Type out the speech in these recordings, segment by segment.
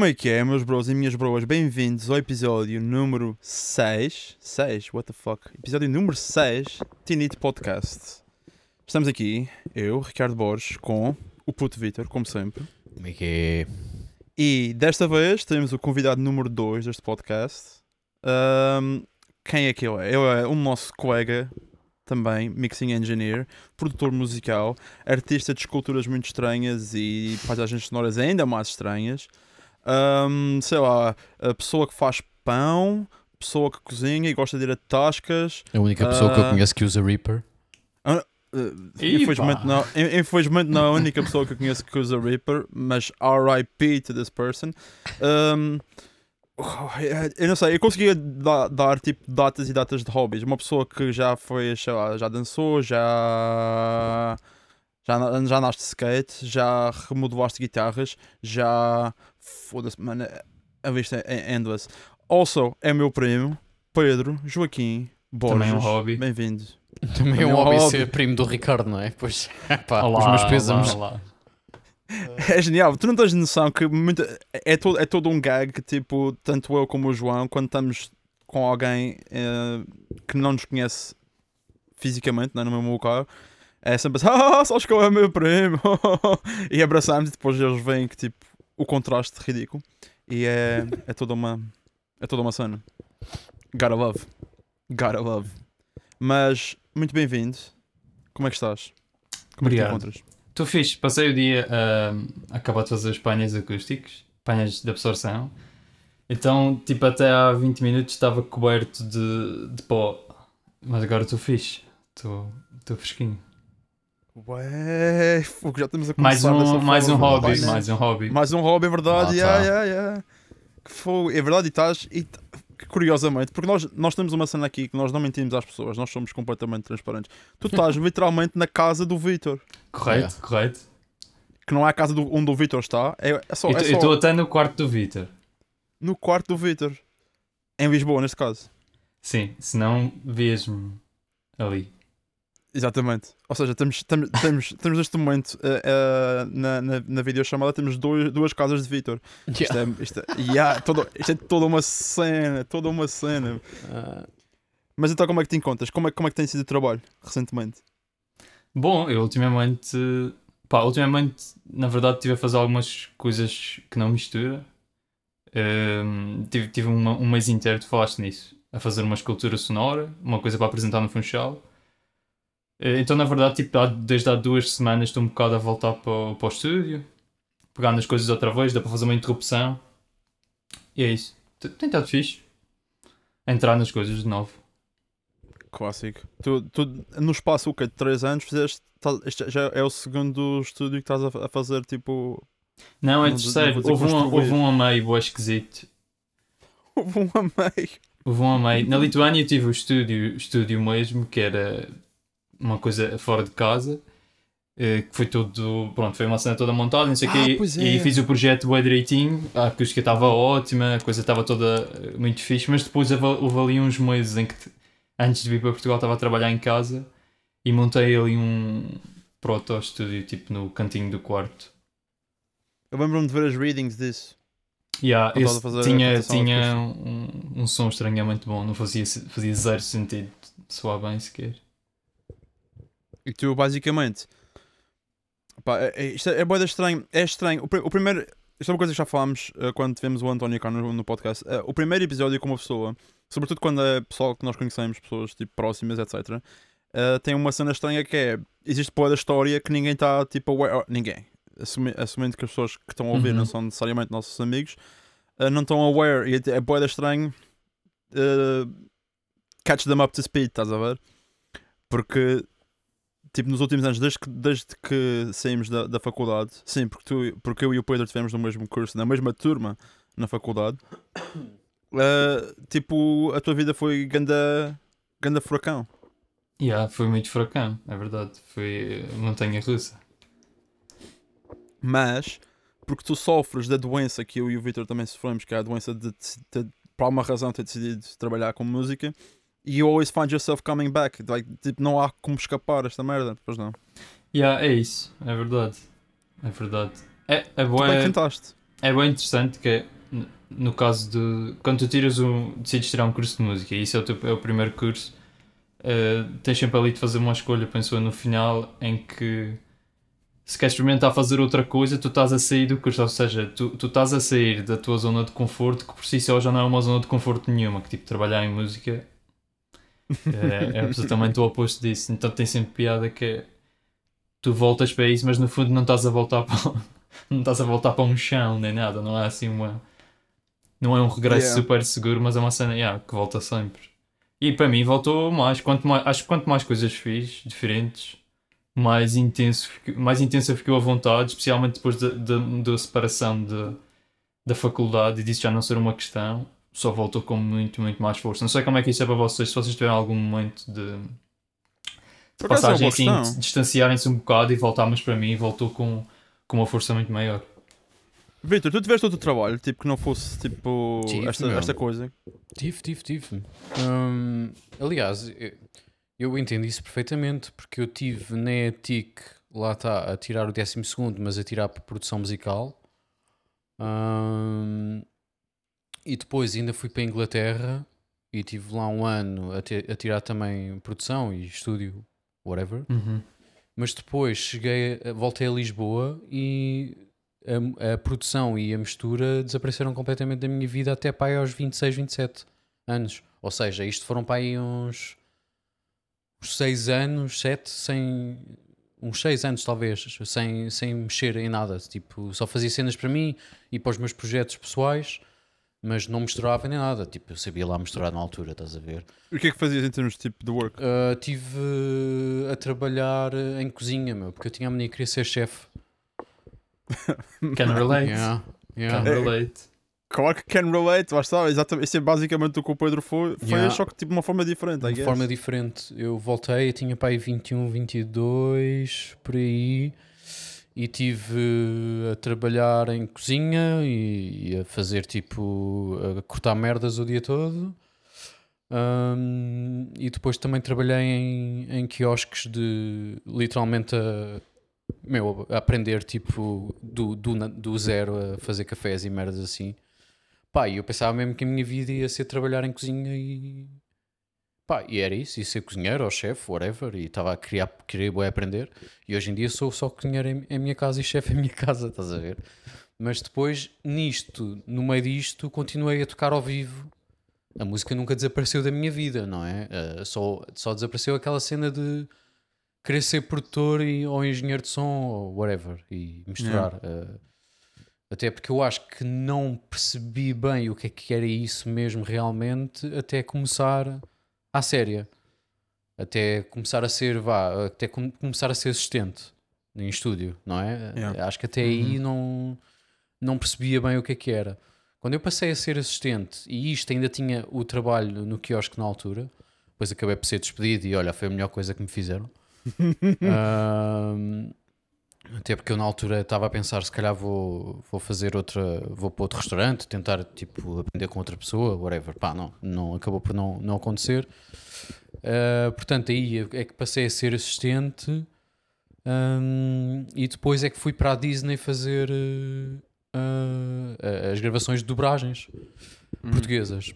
Como é que é, meus bros e minhas broas? Bem-vindos ao episódio número 6. 6? What the fuck? Episódio número 6 Tinite Podcast. Estamos aqui, eu, Ricardo Borges, com o puto Vitor, como sempre. Como é que é? E desta vez temos o convidado número 2 deste podcast. Ahm, quem é que ele é? Ele é um nosso colega, também, mixing engineer, produtor musical, artista de esculturas muito estranhas e paisagens sonoras ainda mais estranhas. Ahm, sei lá, a pessoa que faz pão, pessoa que cozinha e gosta de ir a tascas. A única pessoa que eu Ah. conheço que usa Reaper. Uh, infelizmente, não, in- infelizmente não é a única pessoa que eu conheço que usa Reaper, mas RIP to this person. Um, eu não sei, eu conseguia da- dar tipo datas e datas de hobbies. Uma pessoa que já foi, sei lá, já dançou, já. Já, já de skate, já remodelaste guitarras, já. Foda-se, mano, a vista é endless. Also, é meu primo, Pedro Joaquim Borges. Também um hobby. Bem-vindo. Também é Também um é um hobby hobby. ser primo do Ricardo, não é? Pois, pá, Olá, os meus pêsames. olá, olá. É genial, tu não tens noção que muita, é, todo, é todo um gag que, tipo, tanto eu como o João, quando estamos com alguém eh, que não nos conhece fisicamente, não é, no mesmo local, é sempre assim, ah, sabes que eu é meu primo, e abraçamos e depois eles veem que, tipo, o contraste ridículo, e é, é toda uma, é toda uma cena. Gotta love, gotta love. Mas, muito bem-vindo, como é que estás? Como é que te encontras? Estou fixe, passei o dia a acabar de fazer os painéis acústicos, painéis de absorção. Então, tipo, até há 20 minutos estava coberto de, de pó. Mas agora estou fixe, estou fresquinho. Ué, já estamos a Mais começar dessa um, mais um forma. hobby, Vai, né? mais um hobby. Mais um hobby, é verdade. Ah, yeah, tá. yeah, yeah. Que fogo. É verdade, e estás. E, curiosamente, porque nós, nós temos uma cena aqui que nós não mentimos às pessoas, nós somos completamente transparentes. Tu estás literalmente na casa do Vitor, Correto, Yeah. correto. que não é a casa do, onde o Vitor está, é, é só, Eu é estou até no quarto do Vitor. no quarto do Vitor. Em Lisboa, neste caso. Sim, senão vias-me ali. Exatamente. Ou seja, temos, temos, temos, neste momento eh, eh, na, na, na videochamada temos dois, duas casas de Vitor. Isto Yeah. é, isto, é, yeah, todo, isto é toda uma cena, toda uma cena. Ah, Mas então como é que te encontras? Como é, como é que tem sido o trabalho recentemente? Bom, eu ultimamente, pá, ultimamente, na verdade, estive a fazer algumas coisas que não mistura. Ehm, tive tive uma, um mês inteiro, tu falaste nisso, a fazer uma escultura sonora, uma coisa para apresentar no Funchal. Eh, Então, na verdade, tipo, há- desde há duas semanas estou um bocado a voltar para, o- para o estúdio, pegar nas coisas outra vez, dá para fazer uma interrupção. E é isso. Tem estado fixe. Entrar nas coisas de novo. Clássico. Tu, tu no espaço o quê? de 3 anos fizeste. este já é o segundo estúdio que estás a, fazer tipo. Não, é terceiro. Houve um, houve um a meio, boa esquisito. Houve um a meio. Houve um a meio. Na Lituânia eu tive o estúdio, estúdio mesmo, que era uma coisa fora de casa, eh, que foi tudo, pronto, foi uma cena toda montada, não sei o Ah, quê, é. e fiz o projeto bem direitinho, a acústica estava ótima, a coisa estava toda eh, muito fixe, mas depois houve ali uns meses em que, antes de vir para Portugal, estava a trabalhar em casa e montei ali um proto-estúdio, tipo, no cantinho do quarto. Eu lembro-me de ver as readings disso. Yeah, esse tinha tinha um, um som estranhamente bom, não fazia, fazia zero sentido soar bem sequer. E tu basicamente. Pá, é, é, isto é, é boeda estranho. É estranho. O, o primeiro. Isto é uma coisa que já falámos eh, quando tivemos o António cá no, no podcast. Eh, o primeiro episódio com uma pessoa, sobretudo quando é pessoal que nós conhecemos, pessoas tipo próximas, etc. eh, tem uma cena estranha que é. Existe boa da história que ninguém está tipo aware. oh, ninguém. Assumi- assumindo que as pessoas que estão a ouvir Uhum. não são necessariamente nossos amigos, não estão aware. E é, é boeda estranho. catch them up to speed, estás a ver? Porque tipo, nos últimos anos, desde que, desde que saímos da, da faculdade, sim, porque, tu, porque eu e o Pedro estivemos no mesmo curso, na mesma turma na faculdade, eh, tipo, a tua vida foi ganda, ganda furacão. Yeah, foi muito fracão, é verdade. Foi eh, montanha russa. Mas, porque tu sofres da doença que eu e o Vitor também sofremos, que é a doença de, de, de por alguma razão ter decidido trabalhar com música, you always find yourself coming back. Like, tipo, não há como escapar esta merda, pois não. Yeah, é isso, é verdade. É verdade. É, é Como é que bué. tentaste? é bem interessante que é, no caso de quando tu tiras um decides tirar um curso de música e isso é o, teu, é o primeiro curso eh, tens sempre ali de fazer uma escolha penso eu no final em que se queres experimentar fazer outra coisa tu estás a sair do curso ou seja tu, tu estás a sair da tua zona de conforto que por si só já não é uma zona de conforto nenhuma que tipo trabalhar em música é, é absolutamente o oposto disso então tem sempre piada que é tu voltas para isso mas no fundo não estás a voltar para não estás a voltar para um chão nem nada, não é assim uma. Não é um regresso Yeah. super seguro, mas é uma cena yeah, que volta sempre. E para mim voltou mais. Quanto mais acho que quanto mais coisas fiz, diferentes, mais, intenso, mais intensa ficou a vontade, especialmente depois da, da separação de, da faculdade e disso já não ser uma questão, só voltou com muito, muito mais força. Não sei como é que isso é para vocês, se vocês tiverem algum momento de Por é passagem assim, distanciarem-se um bocado e voltar, mas para mim voltou com, com uma força muito maior. Vitor, tu tiveste outro trabalho, tipo, que não fosse tipo Tive, esta, meu. esta coisa. Tive, tive, tive. Hum, aliás, eu, eu entendo isso perfeitamente, porque eu tive na ETIC, lá está, a tirar o 12, mas a tirar para produção musical. Hum, e depois ainda fui para a Inglaterra e tive lá um ano a, te- a tirar também produção e estúdio, whatever. Mas depois cheguei, voltei a Lisboa e a, a produção e a mistura desapareceram completamente da minha vida até para aí aos 26, 27 anos. Ou seja, isto foram para aí uns, uns 6 anos, 7, sem. Uns 6 anos talvez, sem, sem mexer em nada. Tipo, só fazia cenas para mim e para os meus projetos pessoais, mas não misturava nem nada. Tipo, eu sabia lá misturar na altura, estás a ver? E o que é que fazias em termos de tipo de work? Uh, tive uh, a trabalhar uh, em cozinha, meu, porque eu tinha a mania que queria ser chefe. Can relate. Yeah, Can yeah. relate. Claro que can relate, lá está, exatamente. Isso é basicamente o que o Pedro foi, foi Yeah. só que tipo de uma forma diferente, De forma diferente. Eu voltei, eu tinha pai 21, 22, por aí, e tive a trabalhar em cozinha e, e a fazer tipo, a cortar merdas o dia todo. Um, e depois também trabalhei em, em quiosques de literalmente a, meu, a aprender tipo do, do, do zero a fazer cafés e merdas assim. Pá, eu pensava mesmo que a minha vida ia ser trabalhar em cozinha e pá, e era isso, ia ser cozinheiro ou chefe, whatever, e estava a criar, querer aprender. E hoje em dia sou só cozinheiro em, em minha casa e chefe em minha casa, estás a ver? Mas depois, nisto, no meio disto, continuei a tocar ao vivo. A música nunca desapareceu da minha vida, não é? Eh, só, só desapareceu aquela cena de querer ser produtor e, ou engenheiro de som ou whatever e misturar. Eh, até porque eu acho que não percebi bem o que é que era isso mesmo realmente até começar à séria. Até começar a ser, vá, até com- começar a ser assistente em estúdio, não é? Yeah. Acho que até aí não, não percebia bem o que é que era. Quando eu passei a ser assistente e isto ainda tinha o trabalho no quiosque na altura, depois acabei por ser despedido e olha, foi a melhor coisa que me fizeram. até porque eu na altura estava a pensar se calhar vou, vou fazer outra, vou para outro restaurante, tentar tipo aprender com outra pessoa, whatever. Pá, não, não acabou por não, não acontecer. Ah, portanto, aí é que passei a ser assistente ahm, e depois é que fui para a Disney fazer ah, as gravações de dobragens portuguesas.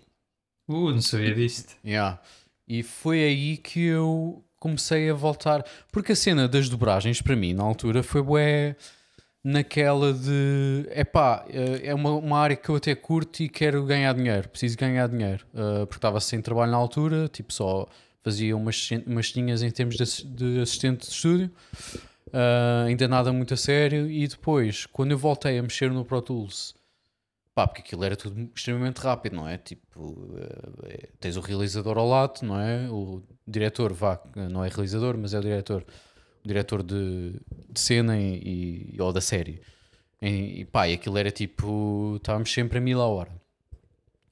Uh, não sabia disto. Yeah. E foi aí que eu comecei a voltar. Porque a cena das dobragens, para mim, na altura, foi bué naquela de epá, eh, é uma, uma área que eu até curto e quero ganhar dinheiro, preciso ganhar dinheiro. Eh, porque estava sem trabalho na altura, tipo, só fazia umas, umas ceninhas em termos de assistente de estúdio. Uh, ainda nada muito a sério. E depois, quando eu voltei a mexer no Pro Tools, pá, porque aquilo era tudo extremamente rápido, não é? Tipo, é- tens o realizador ao lado, não é? O diretor, vá, não é realizador, mas é o diretor, o diretor de, de cena e, e- ou da série. E, e pá, e aquilo era tipo, estávamos sempre a mil a hora.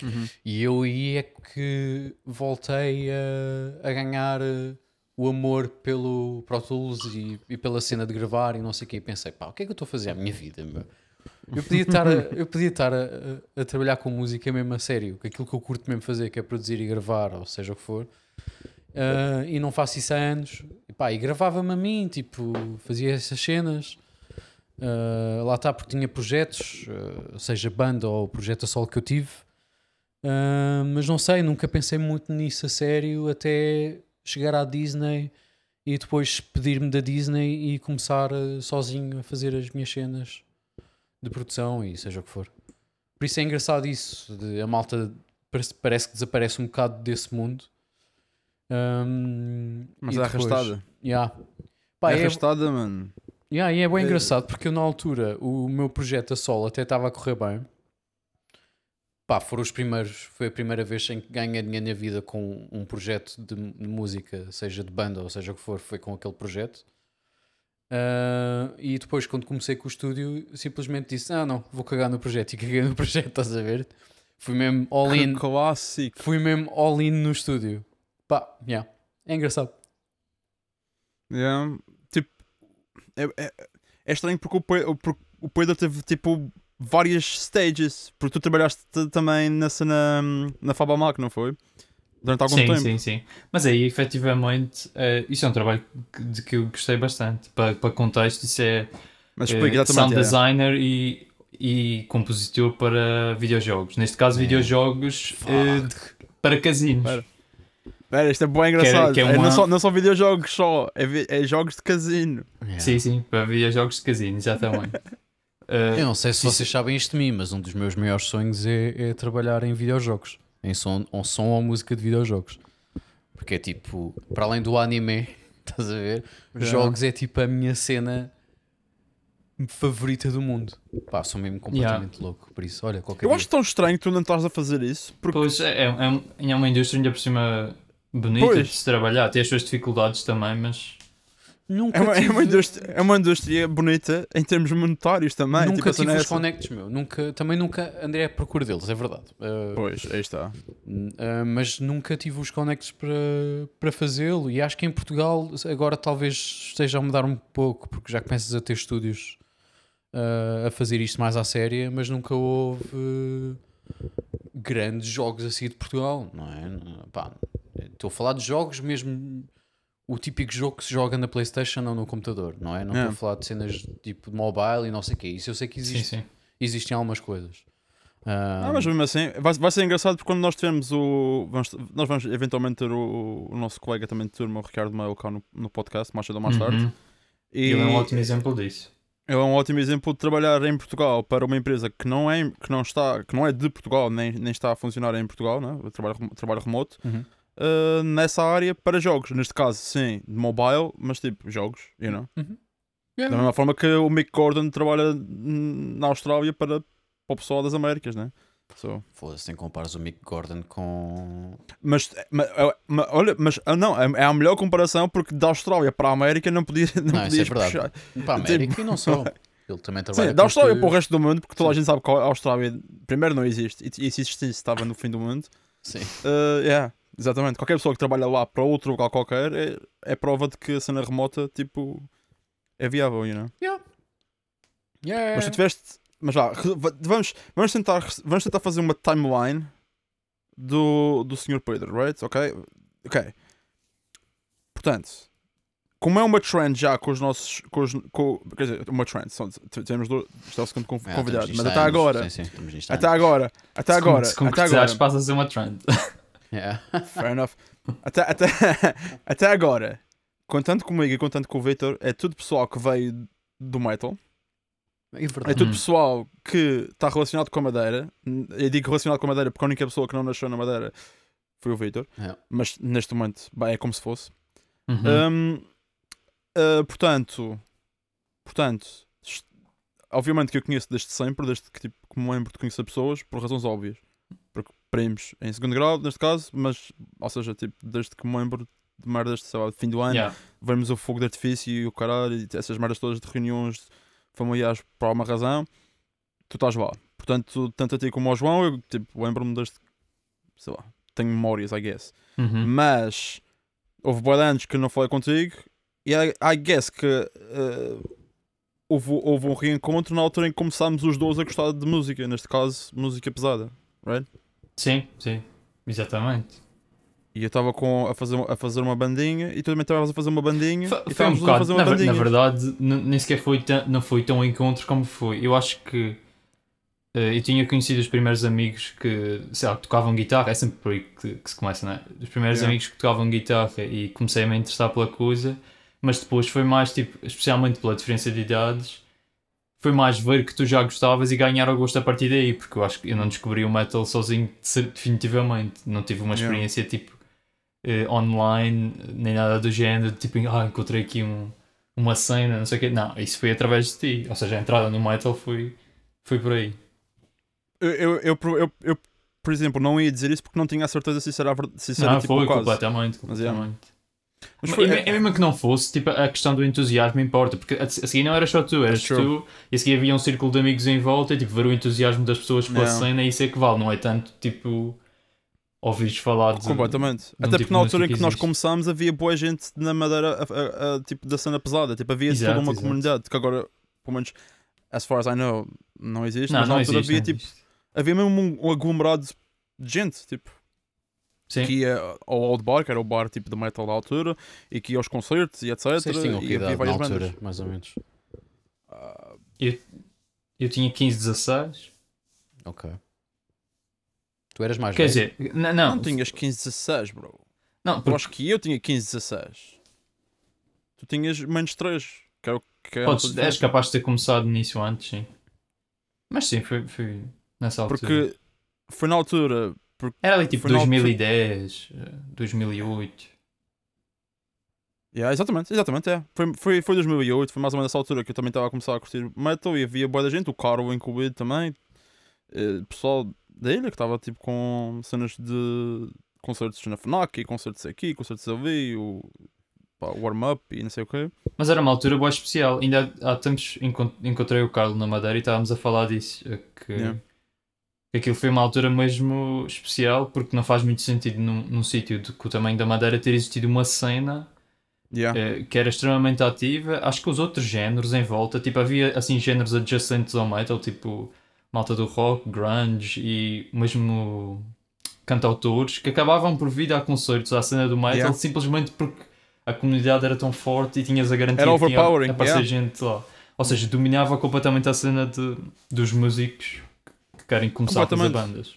Uhum. E eu aí é que voltei a, a ganhar eh, o amor pelo Pro Tools e, e pela cena de gravar e não sei o que. E pensei, pá, o que é que eu estou a fazer à minha vida, meu? Eu podia estar, a, eu podia estar a, a- trabalhar com música mesmo a sério, aquilo que eu curto mesmo fazer, que é produzir e gravar, ou seja o que for. Ah, e não faço isso há anos. E, e gravava-me a mim, tipo, fazia essas cenas. Uh, lá está, porque tinha projetos, uh, seja banda ou projeto a solo que eu tive, uh, mas não sei, nunca pensei muito nisso a sério até chegar à Disney e depois pedir-me da Disney e começar uh, sozinho a fazer as minhas cenas de produção e seja o que for. Por isso é engraçado isso, de, a malta parece, parece que desaparece um bocado desse mundo. Um, Mas é depois- arrastada. Yeah. Pá, é é, arrastada, mano. Yeah, e é bem É- engraçado porque eu na altura o meu projeto a solo até estava a correr bem. Pá, foram os primeiros, foi a primeira vez em que ganhei dinheiro na vida com um projeto de, de música, seja de banda ou seja o que for, foi com aquele projeto. Ah, e depois, quando comecei com o estúdio, simplesmente disse: Ah, não, vou cagar no projeto. E caguei no projeto, estás a ver? Fui mesmo all in, Que clássico. fui mesmo all in no estúdio. Pá, yeah. é engraçado. Yeah. Tipo, é, é, é estranho porque o, porque Pedro teve tipo várias stages. Porque tu trabalhaste também na, na Fabamac, não foi? Durante algum sim, tempo. sim, sim. Mas aí, efetivamente, eh, isso é um trabalho que- de que eu gostei bastante. Para, para contexto, isso é Mas eh, explica sound exatamente. é. designer e, e compositor para videojogos. Neste caso, É. videojogos de- para casinos. Espera, isto é bem engraçado. que é É, uma- não, só, não são videojogos só, é, vi- é jogos de casino. Yeah. Sim, sim, para videojogos de casino, exatamente. Eh, Eu não sei se Sim, vocês sabem isto de mim, mas um dos meus maiores sonhos é, é trabalhar em videojogos, em som, ou som ou música de videojogos. Porque é tipo, para além do anime, estás a ver? Já. Jogos é tipo a minha cena favorita do mundo. Pá, sou mesmo completamente louco. Por isso, olha, qualquer Eu dia. acho tão estranho que tu não estás a fazer isso. Porque Pois é, é, é é uma indústria ainda por cima bonita Pois. de se trabalhar. Tem as suas dificuldades também, mas Nunca é uma, é, tive, uma indústria, é uma indústria bonita em termos monetários também. nunca tipo, tive é os essa. conectos, meu. Nunca, também nunca andei à procura deles, é verdade. Uh, Pois, aí está. Uh, mas nunca tive os connects para, para fazê-lo. E acho que em Portugal agora talvez esteja a mudar um pouco, porque já começas a ter estúdios uh, a fazer isto mais à séria, mas nunca houve grandes jogos assim de Portugal, não é? Pá, Estou a falar de jogos mesmo. O típico jogo que se joga na Playstation ou no computador, não é? Não estou É. a falar de cenas tipo de mobile e não sei o quê. Isso eu sei que sim, existe, sim. existem algumas coisas. Ah, Uh, mas mesmo assim, vai, vai ser engraçado porque quando nós tivermos o. Vamos, nós vamos eventualmente ter o, o nosso colega também de turma, o Ricardo Maio, cá no, no podcast, mais cedo ou mais tarde. Uhum. E Ele é um ótimo exemplo disso. é um ótimo exemplo de trabalhar em Portugal para uma empresa que não é, que não está, que não é de Portugal, nem, nem está a funcionar em Portugal, né? trabalho, trabalho remoto, uhum. Ah, nessa área para jogos. Neste caso, sim, de mobile, mas tipo, jogos, you know? Uhum. Da Yeah. mesma forma que o Mick Gordon trabalha na Austrália para, para o pessoal das Américas, né? So. Foda-se, nem compares o Mick Gordon com. Mas, mas, mas, olha, mas ah, não, é é a melhor comparação porque da Austrália para a América não, podia, não, Não, isso é podias verdade. puxar. Para a América e não só. Ele também trabalha Sim, da Austrália para o resto do mundo, porque toda a gente sabe que a Austrália primeiro não existe, e e se existisse estava no fim do mundo. Sim. Uh, yeah, exatamente. Qualquer pessoa que trabalha lá para outro lugar qualquer é, é prova de que a cena remota tipo é viável, you know? Yeah. Mas tu tiveste. Mas va- vamos, vamos, tentar, vamos tentar fazer uma timeline do, do Sr. Pedro, right? Ok? Ok. Portanto, como é uma trend já com os nossos. Com os, com, quer dizer, uma trend, são, t- temos este é o segundo Ah, convidado, estamos mas até agora, Sim, sim, nisto há até agora, até agora, Se até agora, passas a ser uma trend. Yeah. fair enough, até, até, até agora, contando comigo e contando com o Victor, é tudo pessoal que veio do metal. É É tudo Hum. pessoal que está relacionado com a Madeira. Eu digo relacionado com a Madeira porque a única pessoa que não nasceu na Madeira foi o Vitor. É. Mas neste momento bem, é como se fosse. Uhum. Hum, ah, portanto, portanto, est- obviamente que eu conheço desde sempre, desde que tipo, que me lembro de conhecer pessoas, por razões óbvias. Primos em segundo grau, neste caso, mas, ou seja, tipo, desde que me lembro de merdas, sei lá, de fim do ano, Yeah. vemos o fogo de artifício e o caralho, e essas merdas todas de reuniões familiares por alguma razão, tu estás lá. Portanto, tanto a ti como ao João, eu tipo, lembro-me desde, sei lá, tenho memórias, I guess. Uhum. Mas houve boa de anos que não falei contigo e I, I guess que eh, houve, houve um reencontro na altura em que começámos os dois a gostar de música, neste caso, música pesada, right? Sim, sim. Exatamente. E eu estava a fazer, a fazer uma bandinha e tu também estavas a fazer uma bandinha Foi, e foi um dois a bocado, fazer na, uma ver- bandinha. na verdade, nem sequer foi tão, não foi tão encontro como foi. Eu acho que eh, eu tinha conhecido os primeiros amigos que, sei lá, que tocavam guitarra, é sempre por aí que, que se começa, não é? Os primeiros Yeah. amigos que tocavam guitarra e comecei a me interessar pela coisa, mas depois foi mais, tipo, especialmente pela diferença de idades, foi mais ver que tu já gostavas e ganhar o gosto a partir daí, porque eu acho que eu não descobri o metal sozinho de- definitivamente, não tive uma Yeah. experiência tipo eh, online, nem nada do género, tipo, ah, encontrei aqui um, uma cena, não sei o quê. Não, isso foi através de ti. Ou seja, a entrada no metal foi, foi por aí. Eu, eu, eu, eu, por exemplo, não ia dizer isso porque não tinha a certeza se isso era, se isso era não, tipo foi caso. completamente, Mas, yeah. Foi- e mesmo que não fosse, tipo, a questão do entusiasmo importa, porque a, a seguir não era só tu, eras That's true. tu, e a seguir havia um círculo de amigos em volta, e tipo, ver o entusiasmo das pessoas pela Yeah. cena, isso é que vale, não é tanto, tipo, ouvires falar de... Completamente. de um Até tipo porque na altura em que que nós começámos havia boa gente na Madeira a- a- tipo, da cena pesada. Tipo, havia Exato, toda uma exato. comunidade que agora, pelo menos, as far as I know, não existe. Não, mas na não altura existe, havia, não tipo, existe. havia mesmo um, um aglomerado de gente, tipo, Sim. que ia ao Old Bar, que era o bar tipo de metal da altura, e que ia aos concertos e etc. Vocês tinham que e havia idade na várias altura, bandas. mais ou menos. Ah, Eu tinha 15, 16, Ok. Tu eras mais quer velho? dizer, n- não, não, tinhas 15, 16, bro. não, Eu porque acho que eu tinha 15, 16. Tu tinhas menos 3, que é o que é podes, és capaz de ter começado nisso antes, sim. Mas sim, foi, foi nessa altura. Porque foi na altura. Porque, Era ali tipo foi na altura- 2010, eh, 2008. yeah, exatamente, exatamente, é. Foi, foi, foi 2008, foi mais ou menos nessa altura que eu também estava a começar a curtir metal e havia boa da gente, o Carl incluído também. eh, pessoal da ilha que estava tipo com cenas de concertos na FNAC e concertos aqui, concertos ali, o warm-up e não sei o quê. Mas era uma altura boa especial. Ainda há tempos encont- encontrei o Carlos na Madeira e estávamos a falar disso. eh, Que, Yeah. Aquilo foi uma altura mesmo especial porque não faz muito sentido num, num sítio de- com o tamanho da Madeira ter existido uma cena Yeah. eh, que era extremamente ativa. Acho que os outros géneros em volta, tipo, havia assim géneros adjacentes ao metal, tipo malta do rock, grunge e mesmo cantautores que acabavam por vir a concertos à cena do metal Yeah. simplesmente porque a comunidade era tão forte e tinhas a garantia Era que tinha aparecer yeah. gente lá. Ou seja, dominava completamente a cena de, dos músicos querem começar a fazer bandas.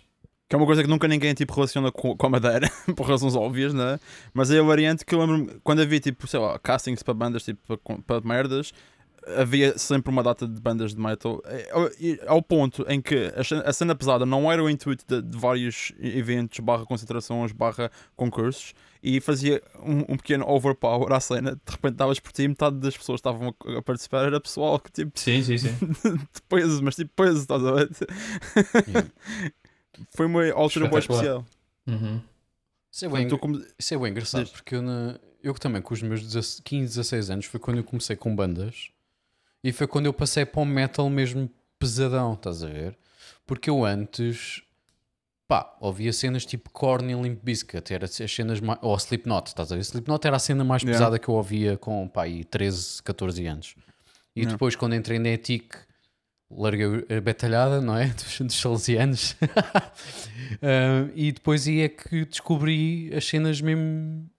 Que é uma coisa que nunca ninguém tipo, relaciona com, com a Madeira, por razões óbvias, né? Mas é a variante que eu lembro-me, quando havia tipo, sei lá, castings para bandas, tipo, para, para merdas, havia sempre uma data de bandas de metal, É, ao- ponto em que a cena, pesada não era o intuito de, de vários eventos, barra concentrações, barra concursos, e fazia um, um pequeno overpower à cena, de repente davas por ti e metade das pessoas que estavam a, participar era pessoal que tipo, Sim, sim, sim. de peso, mas tipo peso, estás a ver? Yeah. Foi uma altura boa especial. Uhum. Isso é bem, como- isso é bem engraçado, Diz. porque eu, na- eu também, com os meus 16 15, 16 anos, foi quando eu comecei com bandas e foi quando eu passei para o metal mesmo pesadão, estás a ver? Porque eu antes, pá, ouvia cenas tipo Korn e Limp Bizkit, era as cenas mais, ou Slipknot, estás a ver? Slipknot era a cena mais Yeah. pesada que eu ouvia com, pá, aí 13, 14 anos. E Yeah. depois, quando entrei na ETIC, larguei a batalhada, não é? Dos, dos salesianos. Ah, e depois aí é que descobri as cenas mesmo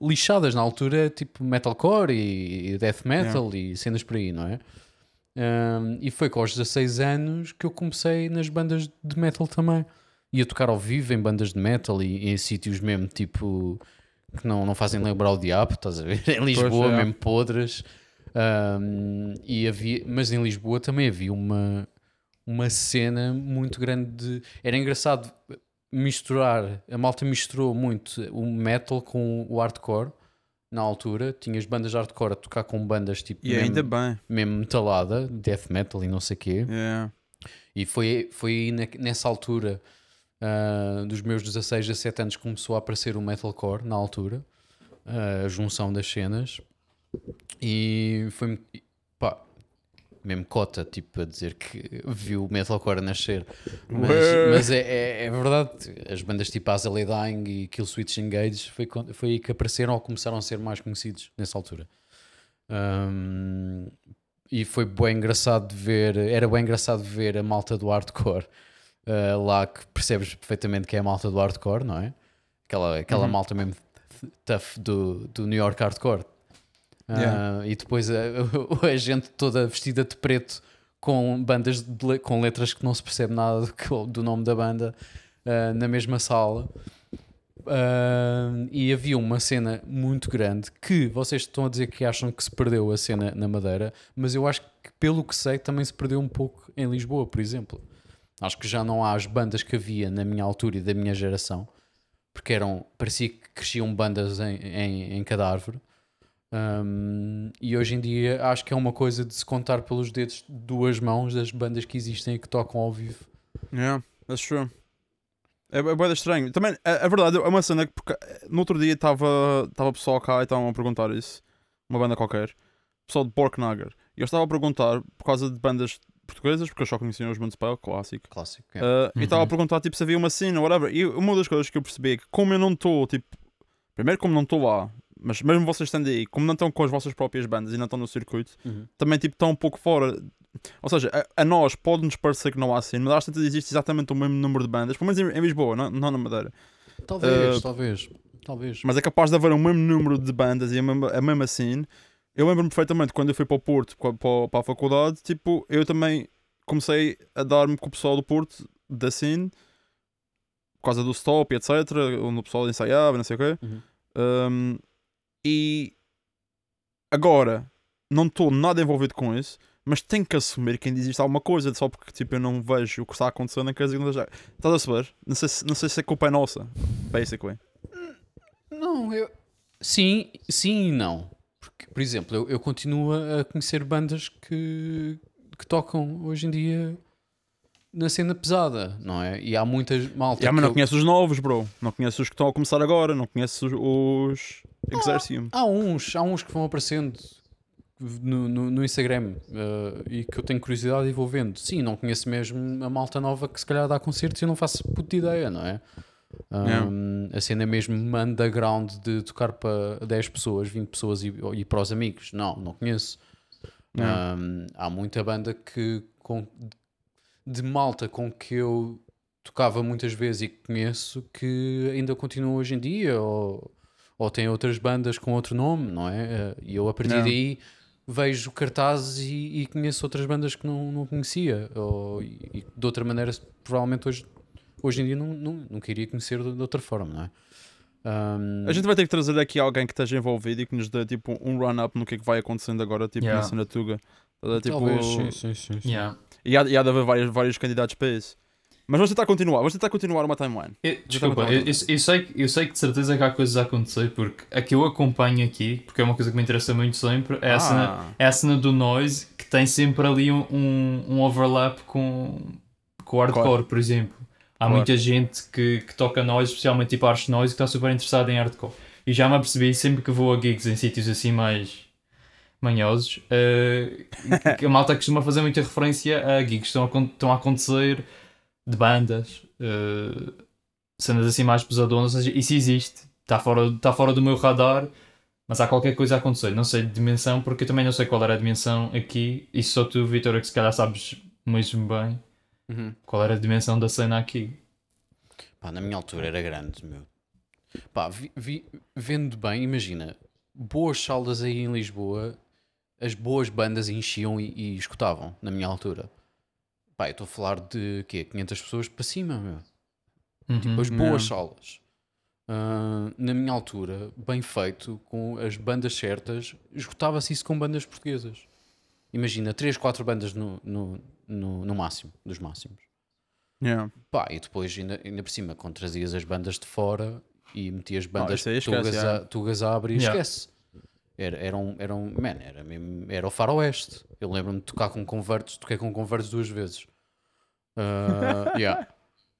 lixadas na altura, tipo metalcore e, death metal e cenas por aí, não é? Ah, e foi com os 16 anos que eu comecei nas bandas de metal também. Ia tocar ao vivo em bandas de metal e, em sítios mesmo tipo que não, não fazem lembrar o diabo, estás a ver? Em Lisboa, é. mesmo podres. Um, e havia, mas em Lisboa também havia uma, uma cena muito grande de. Era engraçado misturar, a malta misturou muito o metal com o hardcore na altura. Tinhas bandas de hardcore a tocar com bandas tipo E mesmo, ainda bem. mesmo metalada, death metal e não sei o quê. Yeah. E foi, foi nessa altura, ah, dos meus 16, 17 anos, começou a aparecer o metalcore, na altura, ah, a junção das cenas. E foi pá, mesmo cota, tipo, a dizer que viu o metalcore nascer. Mas, mas é, é, é verdade, as bandas tipo Azalea Dying e Kill Switch Engage foi, foi aí que apareceram ou começaram a ser mais conhecidos nessa altura. Um, e foi bem engraçado de ver, era bem engraçado de ver a malta do hardcore uh, lá que percebes perfeitamente que é a malta do hardcore, não é? Aquela, aquela Uhum. malta mesmo tough do, do New York Hardcore. Ah, Yeah. e depois a, a gente toda vestida de preto com bandas de com letras que não se percebe nada do, do nome da banda ah, na mesma sala. Ah, e havia uma cena muito grande que vocês estão a dizer que acham que se perdeu a cena na Madeira, mas eu acho que, pelo que sei, também se perdeu um pouco em Lisboa, por exemplo. Acho que já não há as bandas que havia na minha altura e da minha geração, porque eram, parecia que cresciam bandas em, em, em cada árvore. Um, e hoje em dia acho que é uma coisa de se contar pelos dedos de duas mãos das bandas que existem e que tocam ao vivo. Yeah, that's true. É, é bem estranho. Também, a, a verdade, é uma cena que porque, eh, no outro dia estava estava pessoal cá e estavam a perguntar isso. Uma banda qualquer. Pessoal de Borknagar. E eu estava a perguntar por causa de bandas portuguesas, porque eu só conhecia os Municipal, clássico. Clássico. é. Uh, E estava a Uhum. perguntar tipo, se havia uma cena ou whatever. E uma das coisas que eu percebi é que, como eu não estou, tipo, primeiro, como não estou lá, mas mesmo vocês estando aí, como não estão com as vossas próprias bandas e não estão no circuito, Uhum. também tipo, estão um pouco fora. Ou seja, a, a nós pode-nos parecer que não há cena, mas às tantas existe exatamente o mesmo número de bandas, pelo menos em, em Lisboa, não, não na Madeira. Talvez, Uh, talvez, talvez. Mas é capaz de haver o mesmo número de bandas e a mesma, a mesma scene. Eu lembro-me perfeitamente quando eu fui para o Porto, para, para, a faculdade, tipo, eu também comecei a dar-me com o pessoal do Porto, da scene, por causa do stop etc, onde o pessoal ensaiava, não sei o quê. Uhum. Um, e agora não estou nada envolvido com isso, mas tenho que assumir que ainda existe alguma coisa, só porque tipo, eu não vejo o que está acontecendo naquelas igrejas. Estás a saber? Não sei, se, não sei se a culpa é nossa, basically. Não, eu. Sim, sim e não. Porque, por exemplo, eu, eu continuo a conhecer bandas que, que tocam hoje em dia na cena pesada, não é? E há muitas malta. Yeah, mas não eu- conheces os novos, bro. Não conheces os que estão a começar agora. Não conheces os, os Exercium. Há uns, há uns que vão aparecendo no, no, no Instagram eh, e que eu tenho curiosidade e vou vendo. Sim, não conheço mesmo a malta nova que se calhar dá concertos e eu não faço puta ideia, não é? Um, A cena mesmo underground de tocar para 10 pessoas, 20 pessoas e, e para os amigos. Não, não conheço. Um, há muita banda que com, de malta com que eu tocava muitas vezes e que conheço que ainda continua hoje em dia ou, ou tem outras bandas com outro nome, não é? Eh, E eu a partir Yeah. daí vejo cartazes e, e conheço outras bandas que não, não conhecia ou, e, e de outra maneira provavelmente hoje, hoje em dia não, não, não queria conhecer de, de outra forma, não é? Um, A gente vai ter que trazer aqui alguém que esteja envolvido e que nos dê tipo um run-up no que é que vai acontecendo agora, tipo Yeah. na Tuga. Tá? Tipo, talvez, sim, sim, sim, sim. Yeah. E há, e há de haver vários, vários candidatos para isso. Mas vamos tentar continuar. Vamos tentar continuar uma timeline. Eu- desculpa, eu, eu- eu sei, que- eu sei que de certeza que há coisas a acontecer porque a que eu acompanho aqui, porque é uma coisa que me interessa muito sempre, é a, cena, Ah, é a cena do noise que tem sempre ali um, um, overlap com, com o hardcore, Claro. por exemplo. Há Claro. muita gente que, que toca noise, especialmente tipo arch noise, que está super interessada em hardcore. E já me apercebi sempre que vou a gigs em sítios assim mais manhosos, eh, que a malta costuma fazer muita referência a gigs que estão a, estão a acontecer de bandas, eh, cenas assim mais pesadonas, ou seja, isso existe, está fora, está fora do meu radar, mas há qualquer coisa a acontecer. Não sei de dimensão, porque eu também não sei qual era a dimensão aqui, e só tu, Vitor, é que se calhar sabes mesmo bem Uhum. qual era a dimensão da cena aqui. Pá, na minha altura era grande, meu. Pá, vi, vi- vendo bem, imagina, boas salas aí em Lisboa, as boas bandas enchiam e, e escutavam, na minha altura. Pá, eu estou a falar de quê? 500 pessoas para cima, meu. Uhum. As boas Yeah. salas. Ah, na minha altura, bem feito, com as bandas certas, esgotava-se isso com bandas portuguesas. Imagina, 3, 4 bandas no, no, no, no máximo, dos máximos. yeah. Pá, e depois, ainda, ainda por cima, quando trazias as bandas de fora e metias bandas esquece, tugas, yeah. a, tugas a abrir, Yeah. esquece. Era, era, um, era um. Man, era, mesmo, era o faroeste. Eu lembro-me de tocar com convertes, toquei com convertes duas vezes. Ah, yeah.